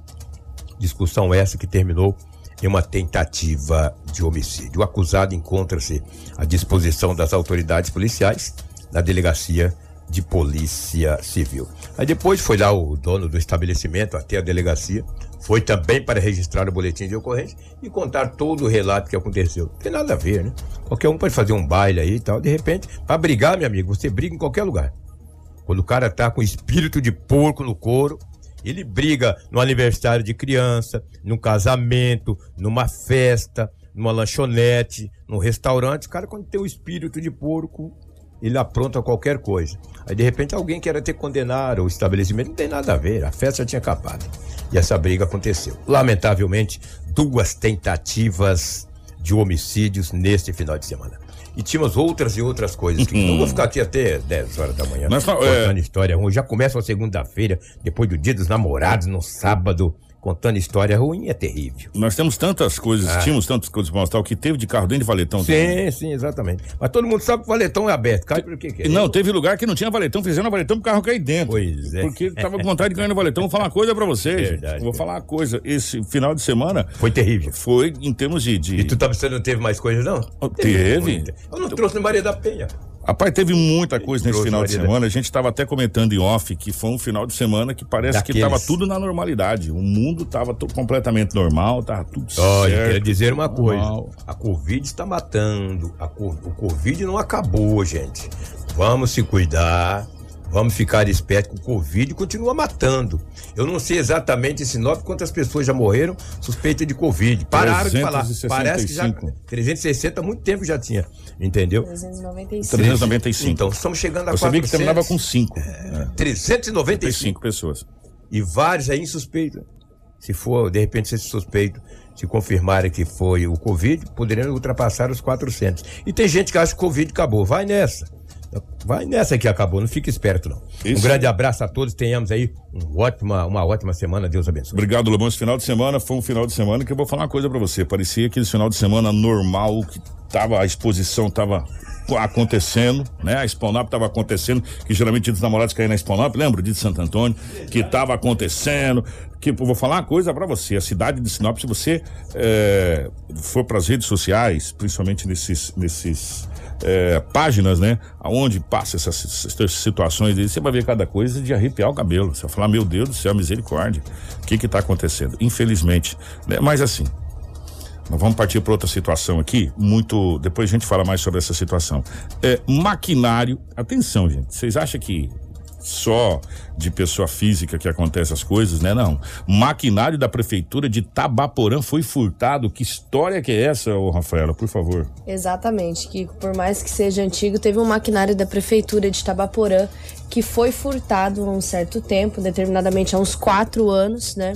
Discussão essa que terminou em uma tentativa de homicídio. O acusado encontra-se à disposição das autoridades policiais na delegacia de polícia civil. Aí depois foi lá o dono do estabelecimento até a delegacia, foi também para registrar o boletim de ocorrência e contar todo o relato que aconteceu. Não tem nada a ver, né? Qualquer um pode fazer um baile aí e tal, de repente, para brigar, meu amigo, você briga em qualquer lugar. Quando o cara tá com espírito de porco no couro, ele briga no aniversário de criança, num casamento, numa festa, numa lanchonete, num restaurante. O cara, quando tem o espírito de porco, ele apronta qualquer coisa. Aí de repente alguém quer ter condenar o estabelecimento, não tem nada a ver, a festa tinha acabado. E essa briga aconteceu. Lamentavelmente, duas tentativas de homicídios neste final de semana. E tínhamos outras e outras coisas. Que não vou ficar aqui até 10 horas da manhã. Mas, contando é- história ruim. Já começa a segunda-feira, depois do dia dos namorados, no sábado, contando história ruim, é terrível. Nós temos tantas coisas, Ah. tínhamos tantas coisas pra mostrar. O que teve de carro dentro de valetão. Sim, sim, exatamente. Mas todo mundo sabe que o valetão é aberto. Cai por que é? Não, teve lugar que não tinha valetão, fizeram valetão pro carro cair dentro. Pois é. Porque tava com vontade de cair no valetão. Vou falar uma coisa pra vocês. Verdade. Vou falar uma coisa. Esse final de semana Foi terrível. foi em termos de. de- E tu tá pensando que não teve mais coisa, não? Teve. muita. Eu não trouxe nem Maria da Penha. Rapaz, teve muita coisa nesse final de semana. A gente tava até comentando em off que foi um final de semana que parece que Daqueles. tava tudo na normalidade. O mundo tava to- completamente normal, tava tudo Olha, certo. quero dizer uma coisa. normal. A Covid está matando. A o Covid não acabou, gente. Vamos se cuidar. Vamos ficar espertos que o Covid continua matando. Eu não sei exatamente em Sinop quantas pessoas já morreram suspeitas de Covid. Pararam de falar. Parece que já. 365. 360 há muito tempo já tinha. Entendeu? 395. 395. Então, estamos chegando a Eu sabia que 400. terminava com 5. 395. 5 pessoas. e vários aí insuspeitos. Se for, de repente, se esse suspeito se confirmarem que foi o Covid, poderiam ultrapassar os 400. E tem gente que acha que o Covid acabou. Vai nessa. Vai nessa que acabou, não fica esperto não. Um Isso. grande abraço a todos, tenhamos aí um ótima, uma ótima semana, Deus abençoe. Obrigado, Lobão. Esse final de semana foi um final de semana que eu vou falar uma coisa pra você. Parecia aquele final de semana normal, que tava, a exposição tava acontecendo, né? A Spawnap tava acontecendo, que geralmente os namorados caem na Spawnap, lembra? De Santo Antônio, que tava acontecendo. Que vou falar uma coisa pra você. A cidade de Sinop, se você eh, for pras redes sociais, principalmente nesses, nesses é, páginas, né? Aonde passa essas, essas situações aí, você vai ver cada coisa de arrepiar o cabelo. Você vai falar, meu Deus do céu, misericórdia. O que que tá acontecendo? Infelizmente. Né? Mas assim, nós vamos partir para outra situação aqui, muito. Depois a gente fala mais sobre essa situação. É, maquinário. Atenção, gente. Vocês acham que só de pessoa física que acontece as coisas, né? Não. Maquinário da prefeitura de Tabaporã foi furtado. Que história que é essa, ô Rafaela, por favor? Exatamente, que por mais que seja antigo, teve um maquinário da prefeitura de Tabaporã que foi furtado há um certo tempo, determinadamente há uns quatro anos, né?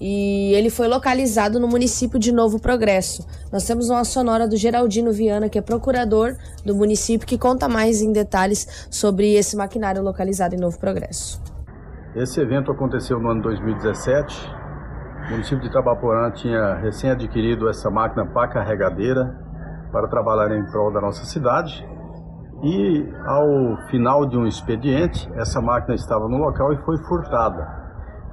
E ele foi localizado no município de Novo Progresso. Nós temos uma sonora do Geraldino Viana, que é procurador do município, que conta mais em detalhes sobre esse maquinário localizado em Novo Progresso. Esse evento aconteceu no ano 2017. O município de Itabaporã tinha recém adquirido essa máquina pá carregadeira para trabalhar em prol da nossa cidade. E ao final de um expediente, essa máquina estava no local e foi furtada.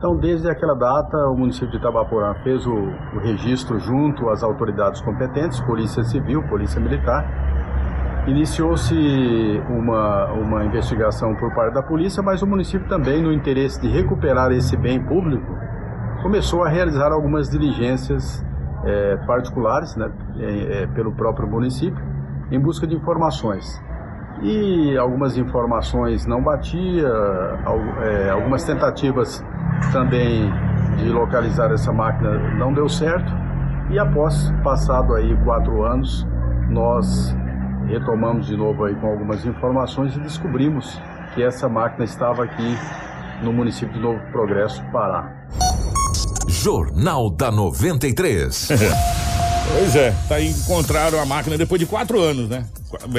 Então, desde aquela data, o município de Itabaporã fez o, o registro junto às autoridades competentes, Polícia Civil, Polícia Militar, Iniciou-se uma, uma investigação por parte da polícia, mas o município também, no interesse de recuperar esse bem público, começou a realizar algumas diligências é, particulares né, é, é, pelo próprio município em busca de informações. E algumas informações não batia, é, algumas tentativas também de localizar essa máquina não deu certo. E após passado aí quatro anos, nós retomamos de novo aí com algumas informações e descobrimos que essa máquina estava aqui no município de Novo Progresso, Pará. Jornal da 93. pois é, tá aí, encontraram a máquina depois de quatro anos, né?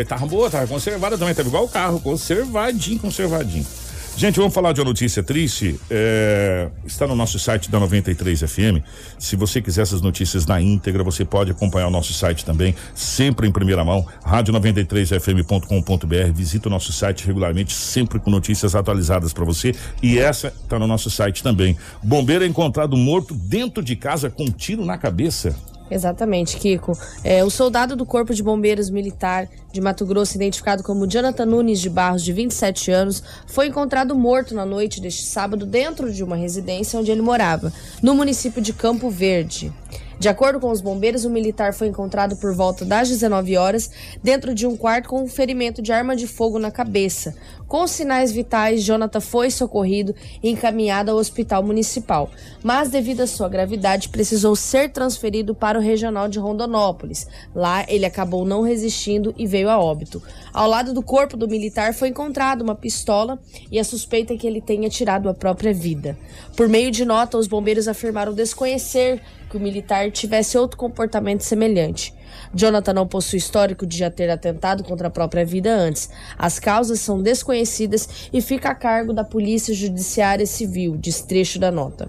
Tava boa, tava conservada também, tava igual o carro, conservadinho, conservadinho. Gente, vamos falar de uma notícia triste. É, está no nosso site da 93 FM. Se você quiser essas notícias na íntegra, você pode acompanhar o nosso site também, sempre em primeira mão, rádio93fm.com.br. Visita o nosso site regularmente, sempre com notícias atualizadas para você. E essa está no nosso site também. Bombeiro é encontrado morto dentro de casa com um tiro na cabeça. Exatamente, Kiko. É, o soldado do Corpo de Bombeiros Militar de Mato Grosso, identificado como Jonathan Nunes de Barros, de 27 anos, foi encontrado morto na noite deste sábado dentro de uma residência onde ele morava, no município de Campo Verde. De acordo com os bombeiros, o militar foi encontrado por volta das 19 horas dentro de um quarto com um ferimento de arma de fogo na cabeça. Com sinais vitais, Jonathan foi socorrido e encaminhado ao hospital municipal, mas devido à sua gravidade, precisou ser transferido para o regional de Rondonópolis. Lá, ele acabou não resistindo e veio a óbito. Ao lado do corpo do militar foi encontrada uma pistola e a suspeita é que ele tenha tirado a própria vida. Por meio de nota, os bombeiros afirmaram desconhecer que o militar tivesse outro comportamento semelhante. Jonathan não possui histórico de já ter atentado contra a própria vida antes. As causas são desconhecidas e fica a cargo da Polícia Judiciária Civil, destrecho da nota.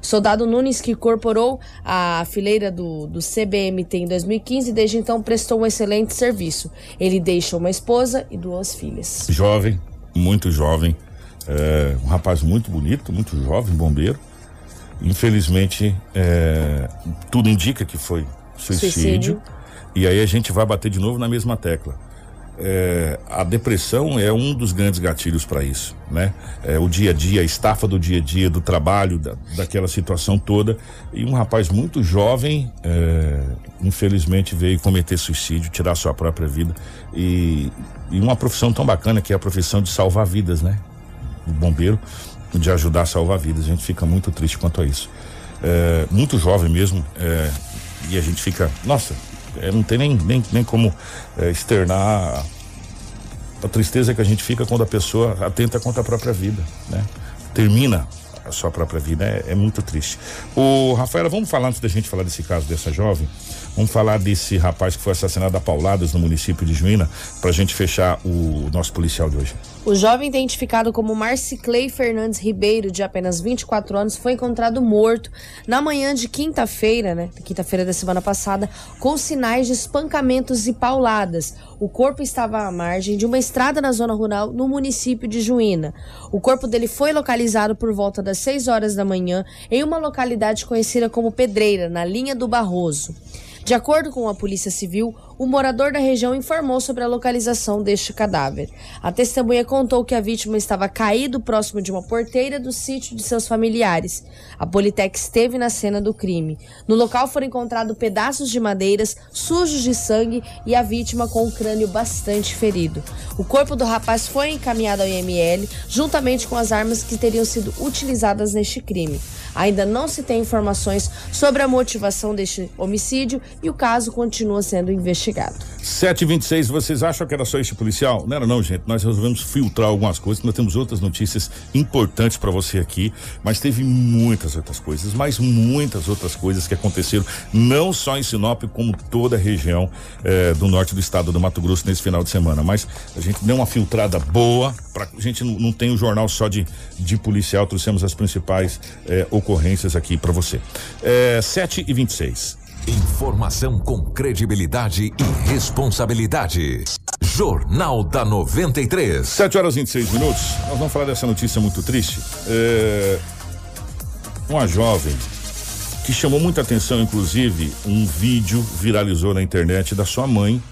Soldado Nunes, que incorporou a fileira do, do CBMT em 2015, desde então prestou um excelente serviço. Ele deixa uma esposa e duas filhas. Jovem, muito jovem, é, um rapaz muito bonito, muito jovem, bombeiro Infelizmente, é, tudo indica que foi suicídio, suicídio. E aí a gente vai bater de novo na mesma tecla. É, a depressão é um dos grandes gatilhos para isso, né? É, o dia a dia, a estafa do dia a dia, do trabalho, da, daquela situação toda. E um rapaz muito jovem, é, infelizmente, veio cometer suicídio, tirar sua própria vida. E, e uma profissão tão bacana que é a profissão de salvar vidas, né? O bombeiro de ajudar a salvar vidas. A gente fica muito triste quanto a isso. É, muito jovem mesmo, é, e a gente fica, nossa, é, não tem nem, nem, nem como é, externar a tristeza que a gente fica quando a pessoa atenta contra a própria vida, né? Termina a sua própria vida, é, é muito triste. O Rafaela, vamos falar antes da gente falar desse caso dessa jovem, vamos falar desse rapaz que foi assassinado a pauladas no município de Juína, para a gente fechar o nosso policial de hoje. O jovem identificado como Marciclay Fernandes Ribeiro, de apenas 24 anos, foi encontrado morto na manhã de quinta-feira, né? Quinta-feira da semana passada, com sinais de espancamentos e pauladas. O corpo estava à margem de uma estrada na zona rural no município de Juína. O corpo dele foi localizado por volta das 6 horas da manhã em uma localidade conhecida como Pedreira, na linha do Barroso. De acordo com a Polícia Civil, o morador da região informou sobre a localização deste cadáver. A testemunha contou que a vítima estava caído próximo de uma porteira do sítio de seus familiares. A Politec esteve na cena do crime. No local foram encontrados pedaços de madeiras sujos de sangue e a vítima com o crânio bastante ferido. O corpo do rapaz foi encaminhado ao IML juntamente com as armas que teriam sido utilizadas neste crime. Ainda não se tem informações sobre a motivação deste homicídio e o caso continua sendo investigado. 726, vocês acham que era só este policial? Não era não, gente. Nós resolvemos filtrar algumas coisas, nós temos outras notícias importantes para você aqui, mas teve muitas outras coisas, mas muitas outras coisas que aconteceram, não só em Sinop, como toda a região eh, do norte do estado do Mato Grosso nesse final de semana. Mas a gente deu uma filtrada boa, pra, a gente não, não tem o um jornal só de, de policial, trouxemos as principais eh, ocorrências aqui para você. É, 7 e 26. Informação com credibilidade e responsabilidade. Jornal da 93. 7 horas e 26 minutos. Nós vamos falar dessa notícia muito triste. É, uma jovem que chamou muita atenção, inclusive, um vídeo viralizou na internet da sua mãe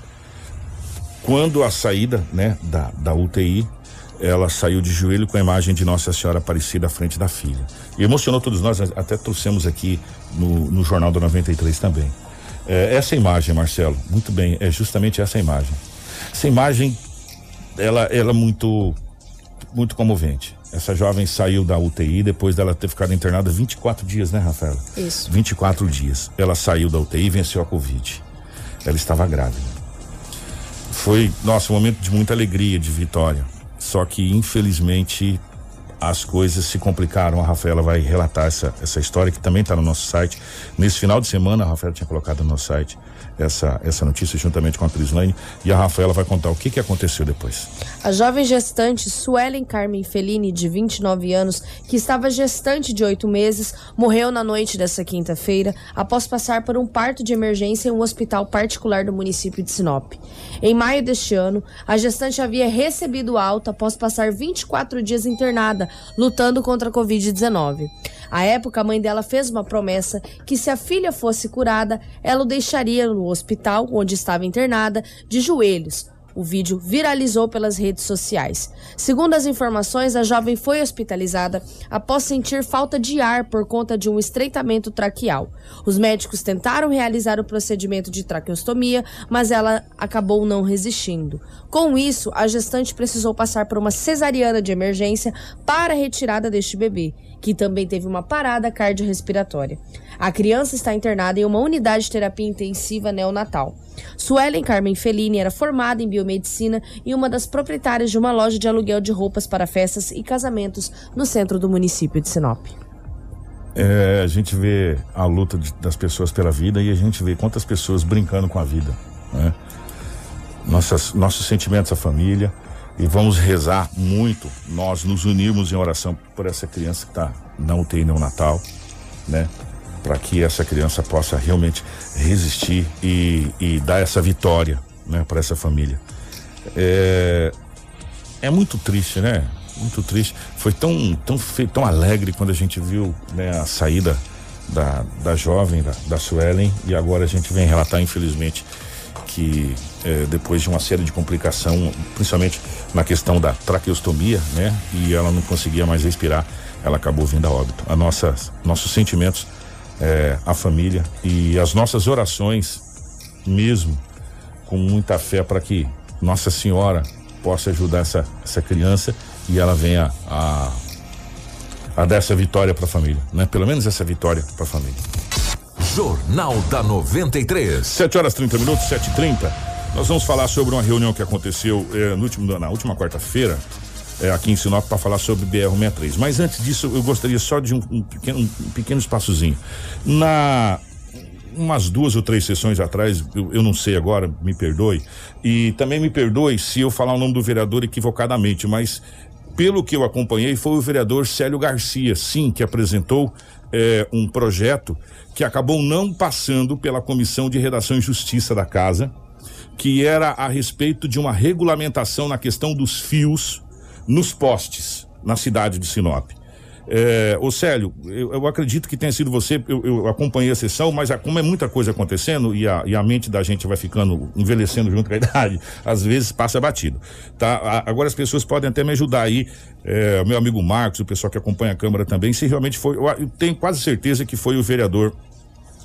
Quando a saída, né, da, da UTI, ela saiu de joelho com a imagem de Nossa Senhora Aparecida à frente da filha. E emocionou todos nós, até trouxemos aqui no, no Jornal do 93 também. É, essa imagem, Marcelo, muito bem, é justamente essa imagem. Essa imagem, ela, ela é muito, muito comovente. Essa jovem saiu da UTI depois dela ter ficado internada 24 dias, né, Rafaela? Isso. 24 dias. Ela saiu da UTI e venceu a Covid. Ela estava grávida. Foi, nosso um momento de muita alegria, de vitória. Só que, infelizmente, as coisas se complicaram. A Rafaela vai relatar essa, essa história que também está no nosso site. Nesse final de semana, a Rafaela tinha colocado no nosso site essa, essa notícia juntamente com a Crislane e a Rafaela vai contar o que, que aconteceu depois. A jovem gestante Suelen Carmen Fellini, de 29 anos, que estava gestante de oito meses, morreu na noite dessa quinta-feira após passar por um parto de emergência em um hospital particular do município de Sinop. Em maio deste ano, a gestante havia recebido alta após passar 24 dias internada, lutando contra a Covid-19. À época, a mãe dela fez uma promessa que se a filha fosse curada, ela o deixaria no hospital onde estava internada de joelhos. O vídeo viralizou pelas redes sociais. Segundo as informações, a jovem foi hospitalizada após sentir falta de ar por conta de um estreitamento traqueal. Os médicos tentaram realizar o procedimento de traqueostomia, mas ela acabou não resistindo. Com isso, a gestante precisou passar por uma cesariana de emergência para a retirada deste bebê, que também teve uma parada cardiorrespiratória. A criança está internada em uma unidade de terapia intensiva neonatal. Suelen Carmen Fellini era formada em biomedicina e uma das proprietárias de uma loja de aluguel de roupas para festas e casamentos no centro do município de Sinop. É, a gente vê a luta de, das pessoas pela vida e a gente vê quantas pessoas brincando com a vida. Né? Nossas, nossos sentimentos à família e vamos rezar muito, nós nos unirmos em oração por essa criança que está na UTI neonatal, né? Para que essa criança possa realmente resistir e, e dar essa vitória né, para essa família. É, é muito triste, né? Muito triste. Foi tão, tão, tão alegre quando a gente viu né, a saída da, da jovem, da, da Suelen, e agora a gente vem relatar, infelizmente, que é, depois de uma série de complicação, principalmente na questão da traqueostomia, né? E ela não conseguia mais respirar, ela acabou vindo a óbito. A nossas, nossos sentimentos é, a família e as nossas orações, mesmo com muita fé, para que Nossa Senhora possa ajudar essa, essa criança e ela venha a, a dar essa vitória para a família, né? Pelo menos essa vitória para a família. Jornal da 93. 7 horas 30 minutos, 7 h 30 Nós vamos falar sobre uma reunião que aconteceu é, no último, na última quarta-feira é, aqui em Sinop para falar sobre BR-63. Mas antes disso, eu gostaria só de um, um, pequeno, um pequeno espaçozinho. Na umas duas ou três sessões atrás, eu, eu, não sei agora, me perdoe, e também me perdoe se eu falar o nome do vereador equivocadamente, mas pelo que eu acompanhei, foi o vereador Célio Garcia, sim, que apresentou é, um projeto que acabou não passando pela Comissão de Redação e Justiça da Casa, que era a respeito de uma regulamentação na questão dos fios nos postes na cidade de Sinop. É, ô Célio, eu, eu, acredito que tenha sido você, eu, eu, acompanhei a sessão, mas como é muita coisa acontecendo e a, e a, mente da gente vai ficando, envelhecendo junto com a idade, às vezes passa batido. Tá? A, agora as pessoas podem até me ajudar aí, é, meu amigo Marcos, o pessoal que acompanha a Câmara também, se realmente foi, eu tenho quase certeza que foi o vereador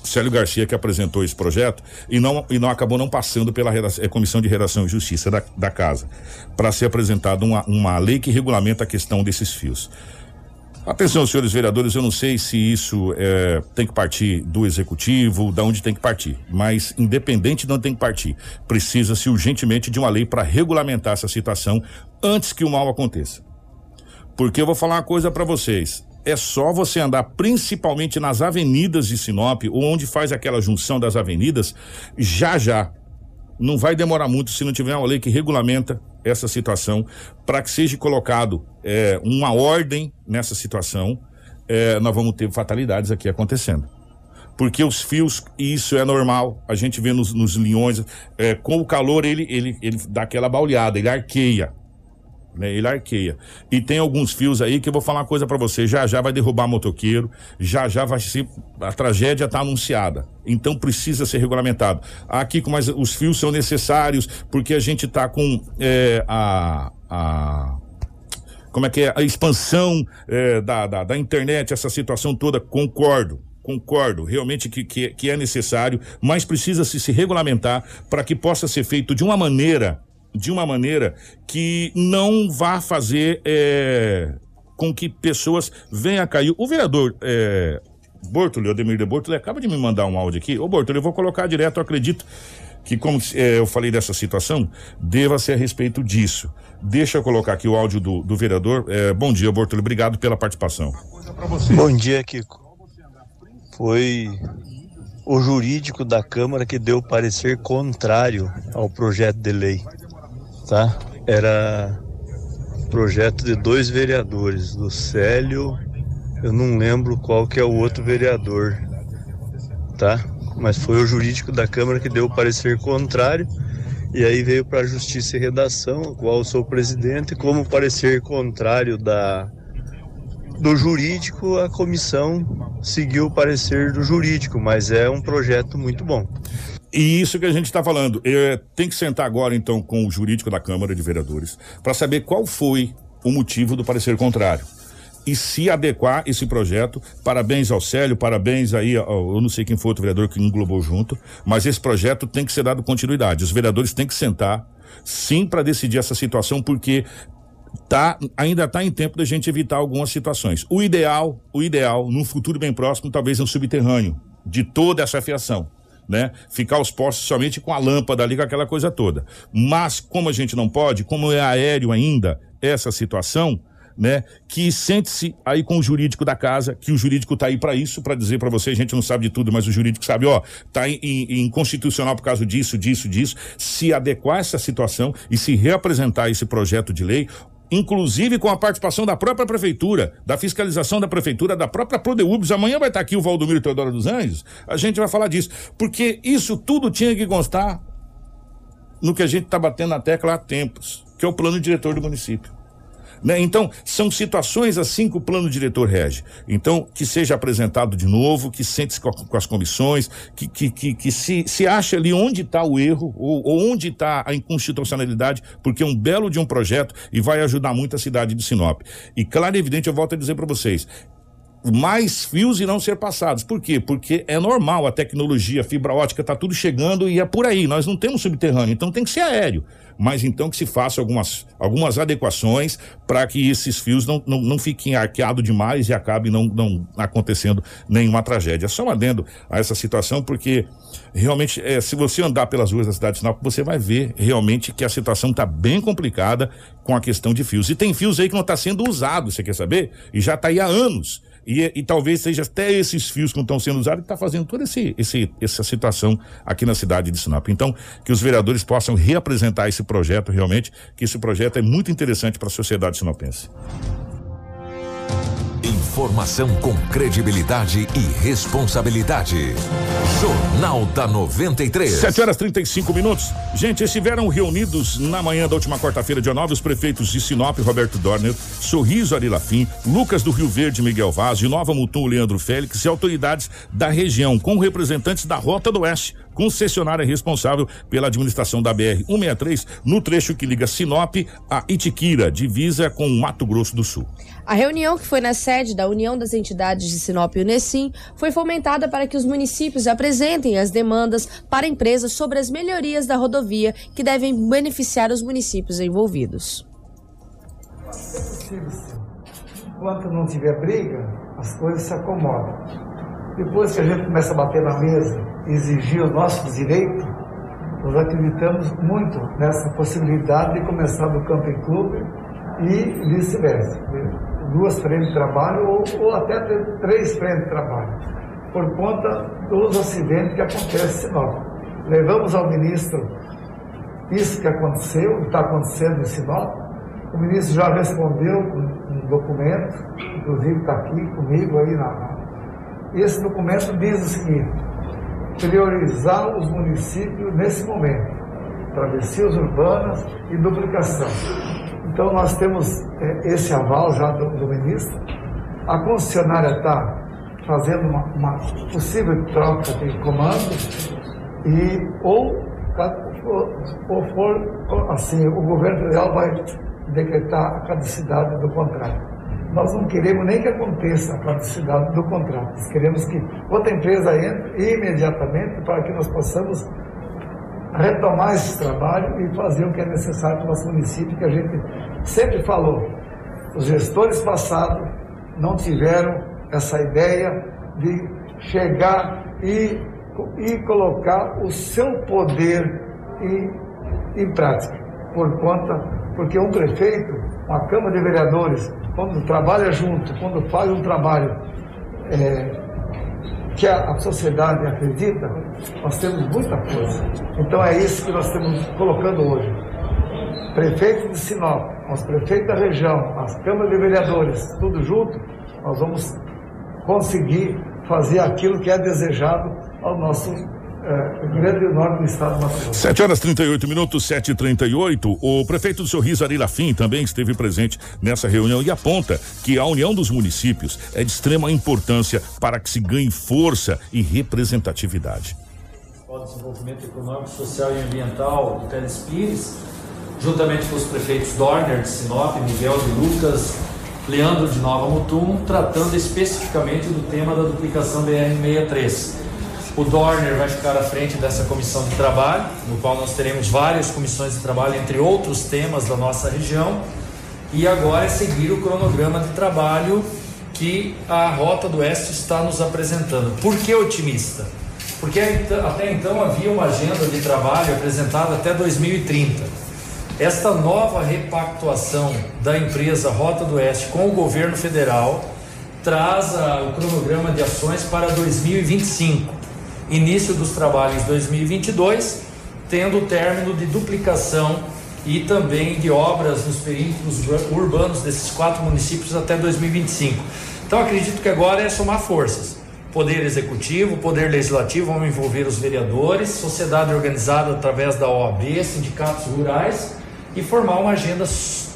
Célio Garcia que apresentou esse projeto e não, e não acabou não passando pela redação, é, Comissão de Redação e Justiça da, da Casa para ser apresentada uma, uma lei que regulamenta a questão desses fios. Atenção, senhores vereadores, eu não sei se isso é, tem que partir do executivo, da onde tem que partir, mas independente de onde tem que partir, precisa-se urgentemente de uma lei para regulamentar essa situação antes que o mal aconteça. Porque eu vou falar uma coisa para vocês é só você andar principalmente nas avenidas de Sinop, ou onde faz aquela junção das avenidas, já já. Não vai demorar muito se não tiver uma lei que regulamenta essa situação para que seja colocado é, uma ordem nessa situação. É, nós vamos ter fatalidades aqui acontecendo porque os fios, isso é normal, a gente vê nos, nos linhões, é, com o calor ele, ele, ele dá aquela bauleada, ele arqueia. Né, ele arqueia. E tem alguns fios aí que eu vou falar uma coisa para você. Já já vai derrubar motoqueiro, já já vai ser. A tragédia tá anunciada. Então precisa ser regulamentado. Aqui, mas os fios são necessários porque a gente tá com é, a, a como é que é a expansão é, da, da, da internet, essa situação toda, concordo concordo, realmente que, que, que, é necessário, mas precisa se, se regulamentar para que possa ser feito de uma maneira de uma maneira que não vá fazer é, com que pessoas venham a cair. O vereador é, Bortoli, Ademir de Bortoli, acaba de me mandar um áudio aqui. Ô Bortoli, eu vou colocar direto, eu acredito que como é, eu falei dessa situação, deva ser a respeito disso. Deixa eu colocar aqui o áudio do, do vereador. É, bom dia, Bortoli, obrigado pela participação. Bom dia, Kiko. Foi o jurídico da Câmara que deu parecer contrário ao projeto de lei tá? Era projeto de dois vereadores, do Célio, eu não lembro qual que é o outro vereador, tá? Mas foi o jurídico da Câmara que deu o parecer contrário e aí veio para a Justiça e Redação, qual eu sou presidente, e como parecer contrário da do jurídico, a comissão seguiu o parecer do jurídico, mas é um projeto muito bom. E isso que a gente está falando. É, tem que sentar agora, então, com o jurídico da Câmara de Vereadores para saber qual foi o motivo do parecer contrário. E se adequar esse projeto. Parabéns ao Célio, parabéns aí, ao, eu não sei quem foi outro vereador que englobou junto, mas esse projeto tem que ser dado continuidade. Os vereadores têm que sentar, sim, para decidir essa situação, porque tá, ainda está em tempo da gente evitar algumas situações. O ideal, o ideal, num futuro bem próximo, talvez um subterrâneo de toda essa fiação né? Ficar os postos somente com a lâmpada ali, com aquela coisa toda. Mas, como a gente não pode, como é aéreo ainda essa situação, né? Que sente-se aí com o jurídico da casa, que o jurídico tá aí para isso, para dizer para você, a gente não sabe de tudo, mas o jurídico sabe, ó, tá inconstitucional por causa disso, disso, disso, se adequar a essa situação e se reapresentar esse projeto de lei, inclusive com a participação da própria prefeitura, da fiscalização da prefeitura, da própria Prodeubs. Amanhã vai estar aqui o Valdomiro Teodoro dos Anjos, a gente vai falar disso, porque isso tudo tinha que constar no que a gente está batendo na tecla há tempos, que é o plano diretor do município. Né? Então, são situações assim que o plano diretor rege. Então, que seja apresentado de novo, que sente-se com, com, as comissões, que, que, que, que se, se ache ali onde está o erro ou, ou onde está a inconstitucionalidade, porque é um belo de um projeto e vai ajudar muito a cidade de Sinop. E claro e evidente, eu volto a dizer para vocês, mais fios irão ser passados. Por quê? Porque é normal, a tecnologia, a fibra ótica está tudo chegando e é por aí. Nós não temos subterrâneo, então tem que ser aéreo mas então que se faça algumas, algumas adequações para que esses fios não, não, não fiquem arqueados demais e acabe não, não acontecendo nenhuma tragédia. Só um adendo a essa situação, porque realmente, é, se você andar pelas ruas da cidade de Sinop, você vai ver realmente que a situação está bem complicada com a questão de fios. E tem fios aí que não está sendo usado, você quer saber? E já está aí há anos. E, e, talvez seja até esses fios que estão sendo usados que está fazendo toda esse, esse, essa situação aqui na cidade de Sinop. Então, que os vereadores possam reapresentar esse projeto realmente, que esse projeto é muito interessante para a sociedade sinopense. Informação com credibilidade e responsabilidade. Jornal da 93. 7 horas 35 minutos. Gente, estiveram reunidos na manhã da última quarta-feira, dia 9, os prefeitos de Sinop, Roberto Dorner, Sorriso Arilafim, Lucas do Rio Verde, Miguel Vaz, de Nova Mutum, Leandro Félix e autoridades da região, com representantes da Rota do Oeste concessionária responsável pela administração da BR-163 no trecho que liga Sinop a Itiquira, divisa com Mato Grosso do Sul. A reunião que foi na sede da União das Entidades de Sinop e Unesim foi fomentada para que os municípios apresentem as demandas para a empresa sobre as melhorias da rodovia que devem beneficiar os municípios envolvidos. Enquanto não tiver briga, as coisas se acomodam. Depois que a gente começa a bater na mesa e exigir os nossos direitos, nós acreditamos muito nessa possibilidade de começar do camping clube e vice-versa. Duas frentes de trabalho ou, ou até três frentes de trabalho, por conta dos acidentes que acontecem Sinop. Levamos ao ministro isso que aconteceu, está acontecendo em Sinop. O ministro já respondeu com um documento, inclusive está aqui comigo aí na, esse documento diz o seguinte: priorizar os municípios nesse momento, travessias urbanas e duplicação. Então nós temos é, esse aval já do, do ministro. A concessionária está fazendo uma, uma, possível troca de comando e ou, ou for assim, o governo federal vai decretar a caducidade do contrato. Nós não queremos nem que aconteça a caducidade do contrato. Nós queremos que outra empresa entre imediatamente para que nós possamos retomar esse trabalho e fazer o que é necessário para o nosso município, que a gente sempre falou. Os gestores passados não tiveram essa ideia de chegar e, e colocar o seu poder em, em prática, por conta, porque um prefeito, uma Câmara de Vereadores, quando trabalha junto, quando faz um trabalho é, que a, a, sociedade acredita, nós temos muita coisa. Então é isso que nós estamos colocando hoje. Prefeito de Sinop, os prefeitos da região, as câmaras de vereadores, tudo junto, nós vamos conseguir fazer aquilo que é desejado ao nosso é, grande enorme do estado do Mato Grosso. 7 horas 38 minutos, 7 e 38 O prefeito do Sorriso, Ari Lafim, também esteve presente nessa reunião e aponta que a união dos municípios é de extrema importância para que se ganhe força e representatividade. O desenvolvimento econômico, social e ambiental do Teles Pires, juntamente com os prefeitos Dorner de Sinop, Miguel de Lucas, Leandro de Nova Mutum, tratando especificamente do tema da duplicação BR-63 o Dorner vai ficar à frente dessa comissão de trabalho, no qual nós teremos várias comissões de trabalho, entre outros temas da nossa região. E agora é seguir o cronograma de trabalho que a Rota do Oeste está nos apresentando. Por que otimista? Porque até então havia uma agenda de trabalho apresentada até 2030. Esta nova repactuação da empresa Rota do Oeste com o governo federal traz o cronograma de ações para 2025 início dos trabalhos em 2022, tendo o término de duplicação e também de obras nos perímetros urbanos desses quatro municípios até 2025. Então acredito que agora é somar forças. Poder Executivo, Poder Legislativo vão envolver os vereadores, sociedade organizada através da OAB, sindicatos rurais e formar uma agenda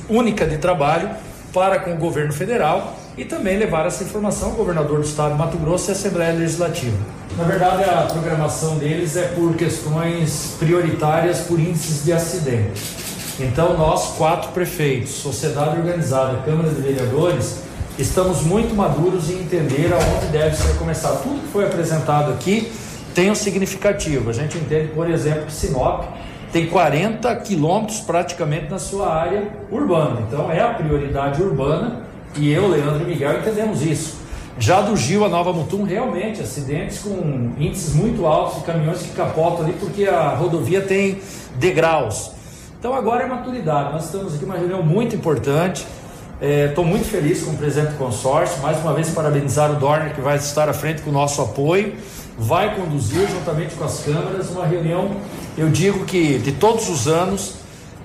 única de trabalho para com o governo federal e também levar essa informação ao governador do estado de Mato Grosso e à Assembleia Legislativa. Na verdade, a programação deles é por questões prioritárias por índices de acidente. Então, nós, quatro prefeitos, sociedade organizada, Câmara de Vereadores, estamos muito maduros em entender aonde deve ser começado. Tudo que foi apresentado aqui tem um significativo. A gente entende, por exemplo, que Sinop tem 40 quilômetros praticamente na sua área urbana. Então, é a prioridade urbana e eu, Leandro e Miguel entendemos isso. Já do Gil a Nova Mutum, realmente, acidentes com índices muito altos de caminhões que capotam ali porque a rodovia tem degraus. Então agora é maturidade. Nós estamos aqui uma reunião muito importante. Estou é, muito feliz com o presidente do consórcio. Mais uma vez, parabenizar o Dorner, que vai estar à frente com o nosso apoio. Vai conduzir, juntamente com as câmaras, uma reunião, eu digo que de todos os anos,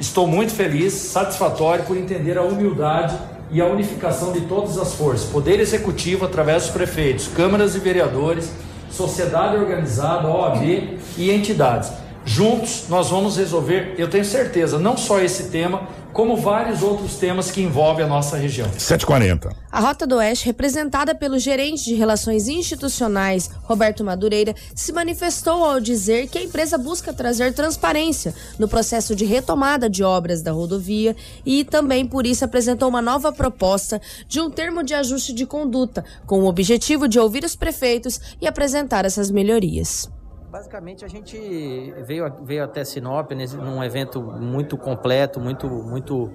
estou muito feliz, satisfatório por entender a humildade e a unificação de todas as forças, poder executivo através dos prefeitos, câmaras e vereadores, sociedade organizada, OAB e entidades. Juntos nós vamos resolver, eu tenho certeza, não só esse tema, como vários outros temas que envolvem a nossa região. 740. A Rota do Oeste, representada pelo gerente de Relações Institucionais, Roberto Madureira, se manifestou ao dizer que a empresa busca trazer transparência no processo de retomada de obras da rodovia e também por isso apresentou uma nova proposta de um termo de ajuste de conduta, com o objetivo de ouvir os prefeitos e apresentar essas melhorias. Basicamente a gente veio, veio até Sinop nesse, num evento muito completo, muito, muito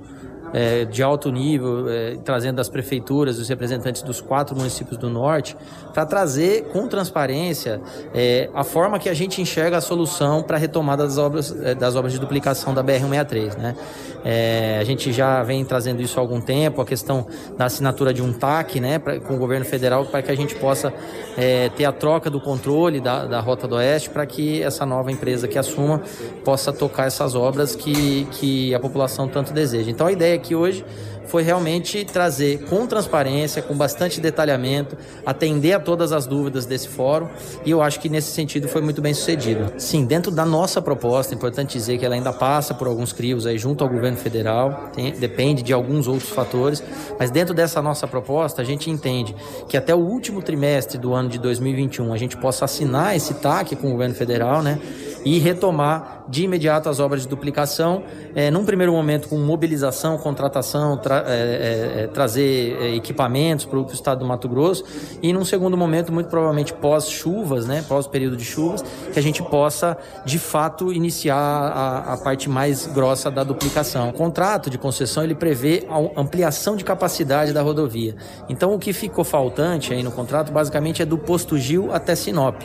é, de alto nível, é, trazendo das prefeituras, os representantes dos quatro municípios do norte, para trazer com transparência é, a forma que a gente enxerga a solução para a retomada das obras, é, das obras de duplicação da BR-163. Né? É, a gente já vem trazendo isso há algum tempo, a questão da assinatura de um TAC né, pra, com o governo federal, para que a gente possa é, ter a troca do controle da, da Rota do Oeste, para que essa nova empresa que assuma possa tocar essas obras que, que a população tanto deseja. Então a ideia aqui hoje foi realmente trazer com transparência, com bastante detalhamento, atender a todas as dúvidas desse fórum e eu acho que nesse sentido foi muito bem sucedido. Sim, dentro da nossa proposta, é importante dizer que ela ainda passa por alguns crios aí junto ao governo federal, tem, depende de alguns outros fatores, mas dentro dessa nossa proposta a gente entende que até o último trimestre do ano de 2021 a gente possa assinar esse TAC com o governo federal, né? e retomar de imediato as obras de duplicação, é, num primeiro momento com mobilização, contratação, tra é, é, trazer equipamentos para o estado do Mato Grosso e num segundo momento, muito provavelmente pós chuvas, né, pós período de chuvas, que a gente possa de fato iniciar a, a parte mais grossa da duplicação. O contrato de concessão ele prevê a ampliação de capacidade da rodovia. Então o que ficou faltante aí no contrato basicamente é do posto Gil até Sinop.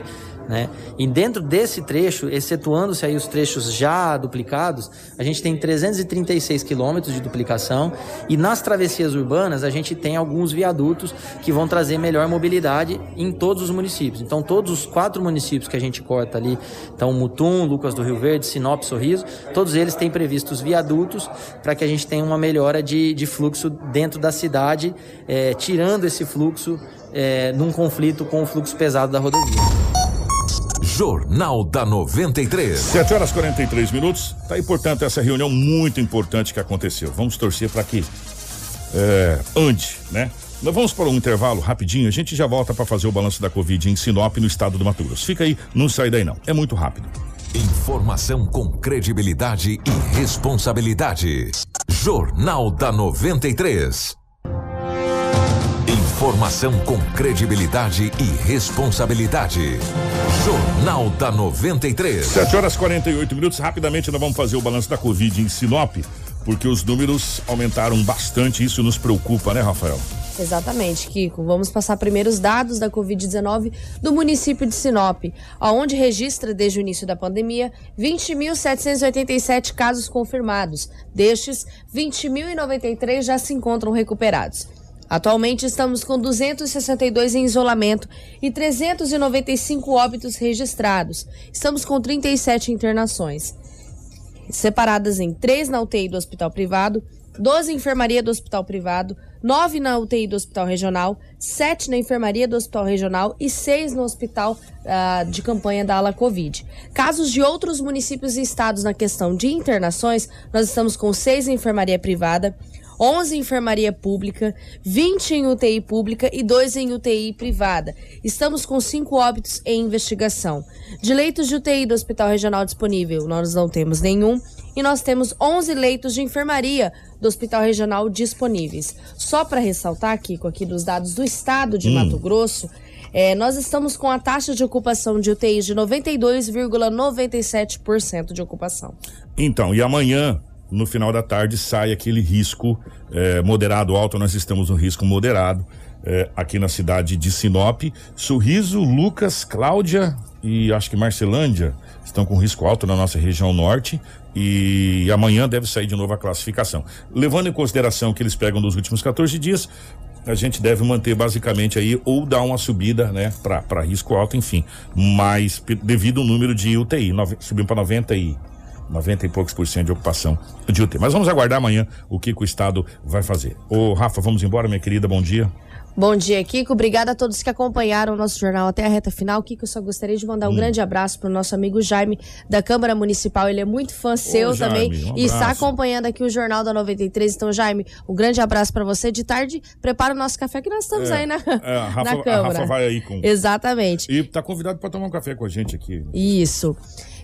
Né? E dentro desse trecho, excetuando-se aí os trechos já duplicados, a gente tem 336 quilômetros de duplicação e nas travessias urbanas a gente tem alguns viadutos que vão trazer melhor mobilidade em todos os municípios. Então todos os quatro municípios que a gente corta ali, então Mutum, Lucas do Rio Verde, Sinop, Sorriso, todos eles têm previstos viadutos para que a gente tenha uma melhora de, de fluxo dentro da cidade, é, tirando esse fluxo é, num conflito com o fluxo pesado da rodovia. Jornal da 93. 7 horas 43 minutos. Tá aí, portanto, essa reunião muito importante que aconteceu. Vamos torcer para que é, ande, né? Nós vamos para um intervalo rapidinho. A gente já volta para fazer o balanço da Covid em Sinop, no estado do Mato Grosso. Fica aí, não sai daí não. É muito rápido. Informação com credibilidade e responsabilidade. Jornal da 93. Informação com credibilidade e responsabilidade. Jornal da 93. 7 horas 48 minutos. Rapidamente nós vamos fazer o balanço da Covid em Sinop, porque os números aumentaram bastante. Isso nos preocupa, né, Rafael? Exatamente, Kiko. Vamos passar primeiro os dados da Covid-19 do município de Sinop, aonde registra desde o início da pandemia 20.787 casos confirmados. Destes, 20.093 já se encontram recuperados. Atualmente estamos com 262 em isolamento e 395 óbitos registrados. Estamos com 37 internações, separadas em 3 na UTI do hospital privado, 12 em enfermaria do hospital privado, 9 na UTI do hospital regional, 7 na enfermaria do hospital regional e 6 no hospital uh, de campanha da ala Covid. Casos de outros municípios e estados na questão de internações, nós estamos com 6 em enfermaria privada, 11 em enfermaria pública, 20 em UTI pública e 2 em UTI privada. Estamos com 5 óbitos em investigação. De leitos de UTI do Hospital Regional disponível, nós não temos nenhum. E nós temos 11 leitos de enfermaria do Hospital Regional disponíveis. Só para ressaltar, com aqui dos dados do estado de hum. Mato Grosso, é, nós estamos com a taxa de ocupação de UTIs de 92,97% de ocupação. Então, e amanhã no final da tarde sai aquele risco é, moderado alto, nós estamos no risco moderado é, aqui na cidade de Sinop. Sorriso, Lucas, Cláudia e acho que Marcelândia estão com risco alto na nossa região norte e amanhã deve sair de novo a classificação. Levando em consideração que eles pegam dos últimos 14 dias, a gente deve manter basicamente aí ou dar uma subida, né, para risco alto, enfim, mas devido ao número de UTI, nove, subindo para 90 e 90 e poucos por cento de ocupação de UTI. Mas vamos aguardar amanhã o que, que o Estado vai fazer. Ô, Rafa, vamos embora, minha querida, bom dia. Bom dia, Kiko. Obrigada a todos que acompanharam o nosso jornal até a reta final. Kiko, eu só gostaria de mandar um hum. grande abraço para o nosso amigo Jaime da Câmara Municipal. Ele é muito fã seu Ô, também um e está acompanhando aqui o Jornal da 93. Então, Jaime, um grande abraço para você. De tarde, prepara o nosso café que nós estamos é, aí na, é, Rafa, na Câmara. A Rafa vai aí com. Exatamente. E está convidado para tomar um café com a gente aqui. Isso.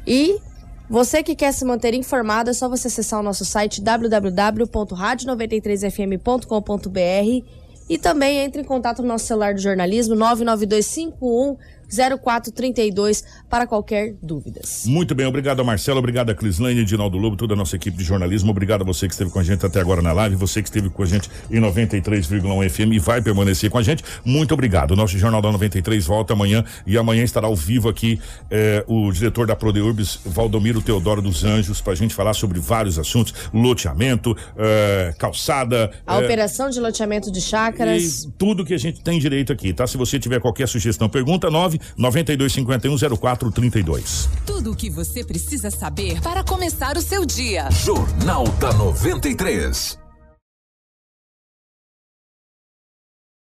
E você que quer se manter informado, é só você acessar o nosso site www.radio93fm.com.br e também entre em contato no nosso celular do jornalismo 99251 0432 para qualquer dúvidas. Muito bem, obrigado a Marcelo, obrigado a Crislane, Edinaldo Lobo, toda a nossa equipe de jornalismo, obrigado a você que esteve com a gente até agora na live, você que esteve com a gente em 93,1 FM e vai permanecer com a gente, muito obrigado. O nosso Jornal da 93 volta amanhã e amanhã estará ao vivo aqui eh, o diretor da Prodeurbis, Valdomiro Teodoro dos Anjos, para a gente falar sobre vários assuntos, loteamento, eh, calçada. A eh, operação de loteamento de chácaras. tudo que a gente tem direito aqui, tá? Se você tiver qualquer sugestão, pergunta 9 9251 0432. Tudo o que você precisa saber para começar o seu dia. Jornal da 93.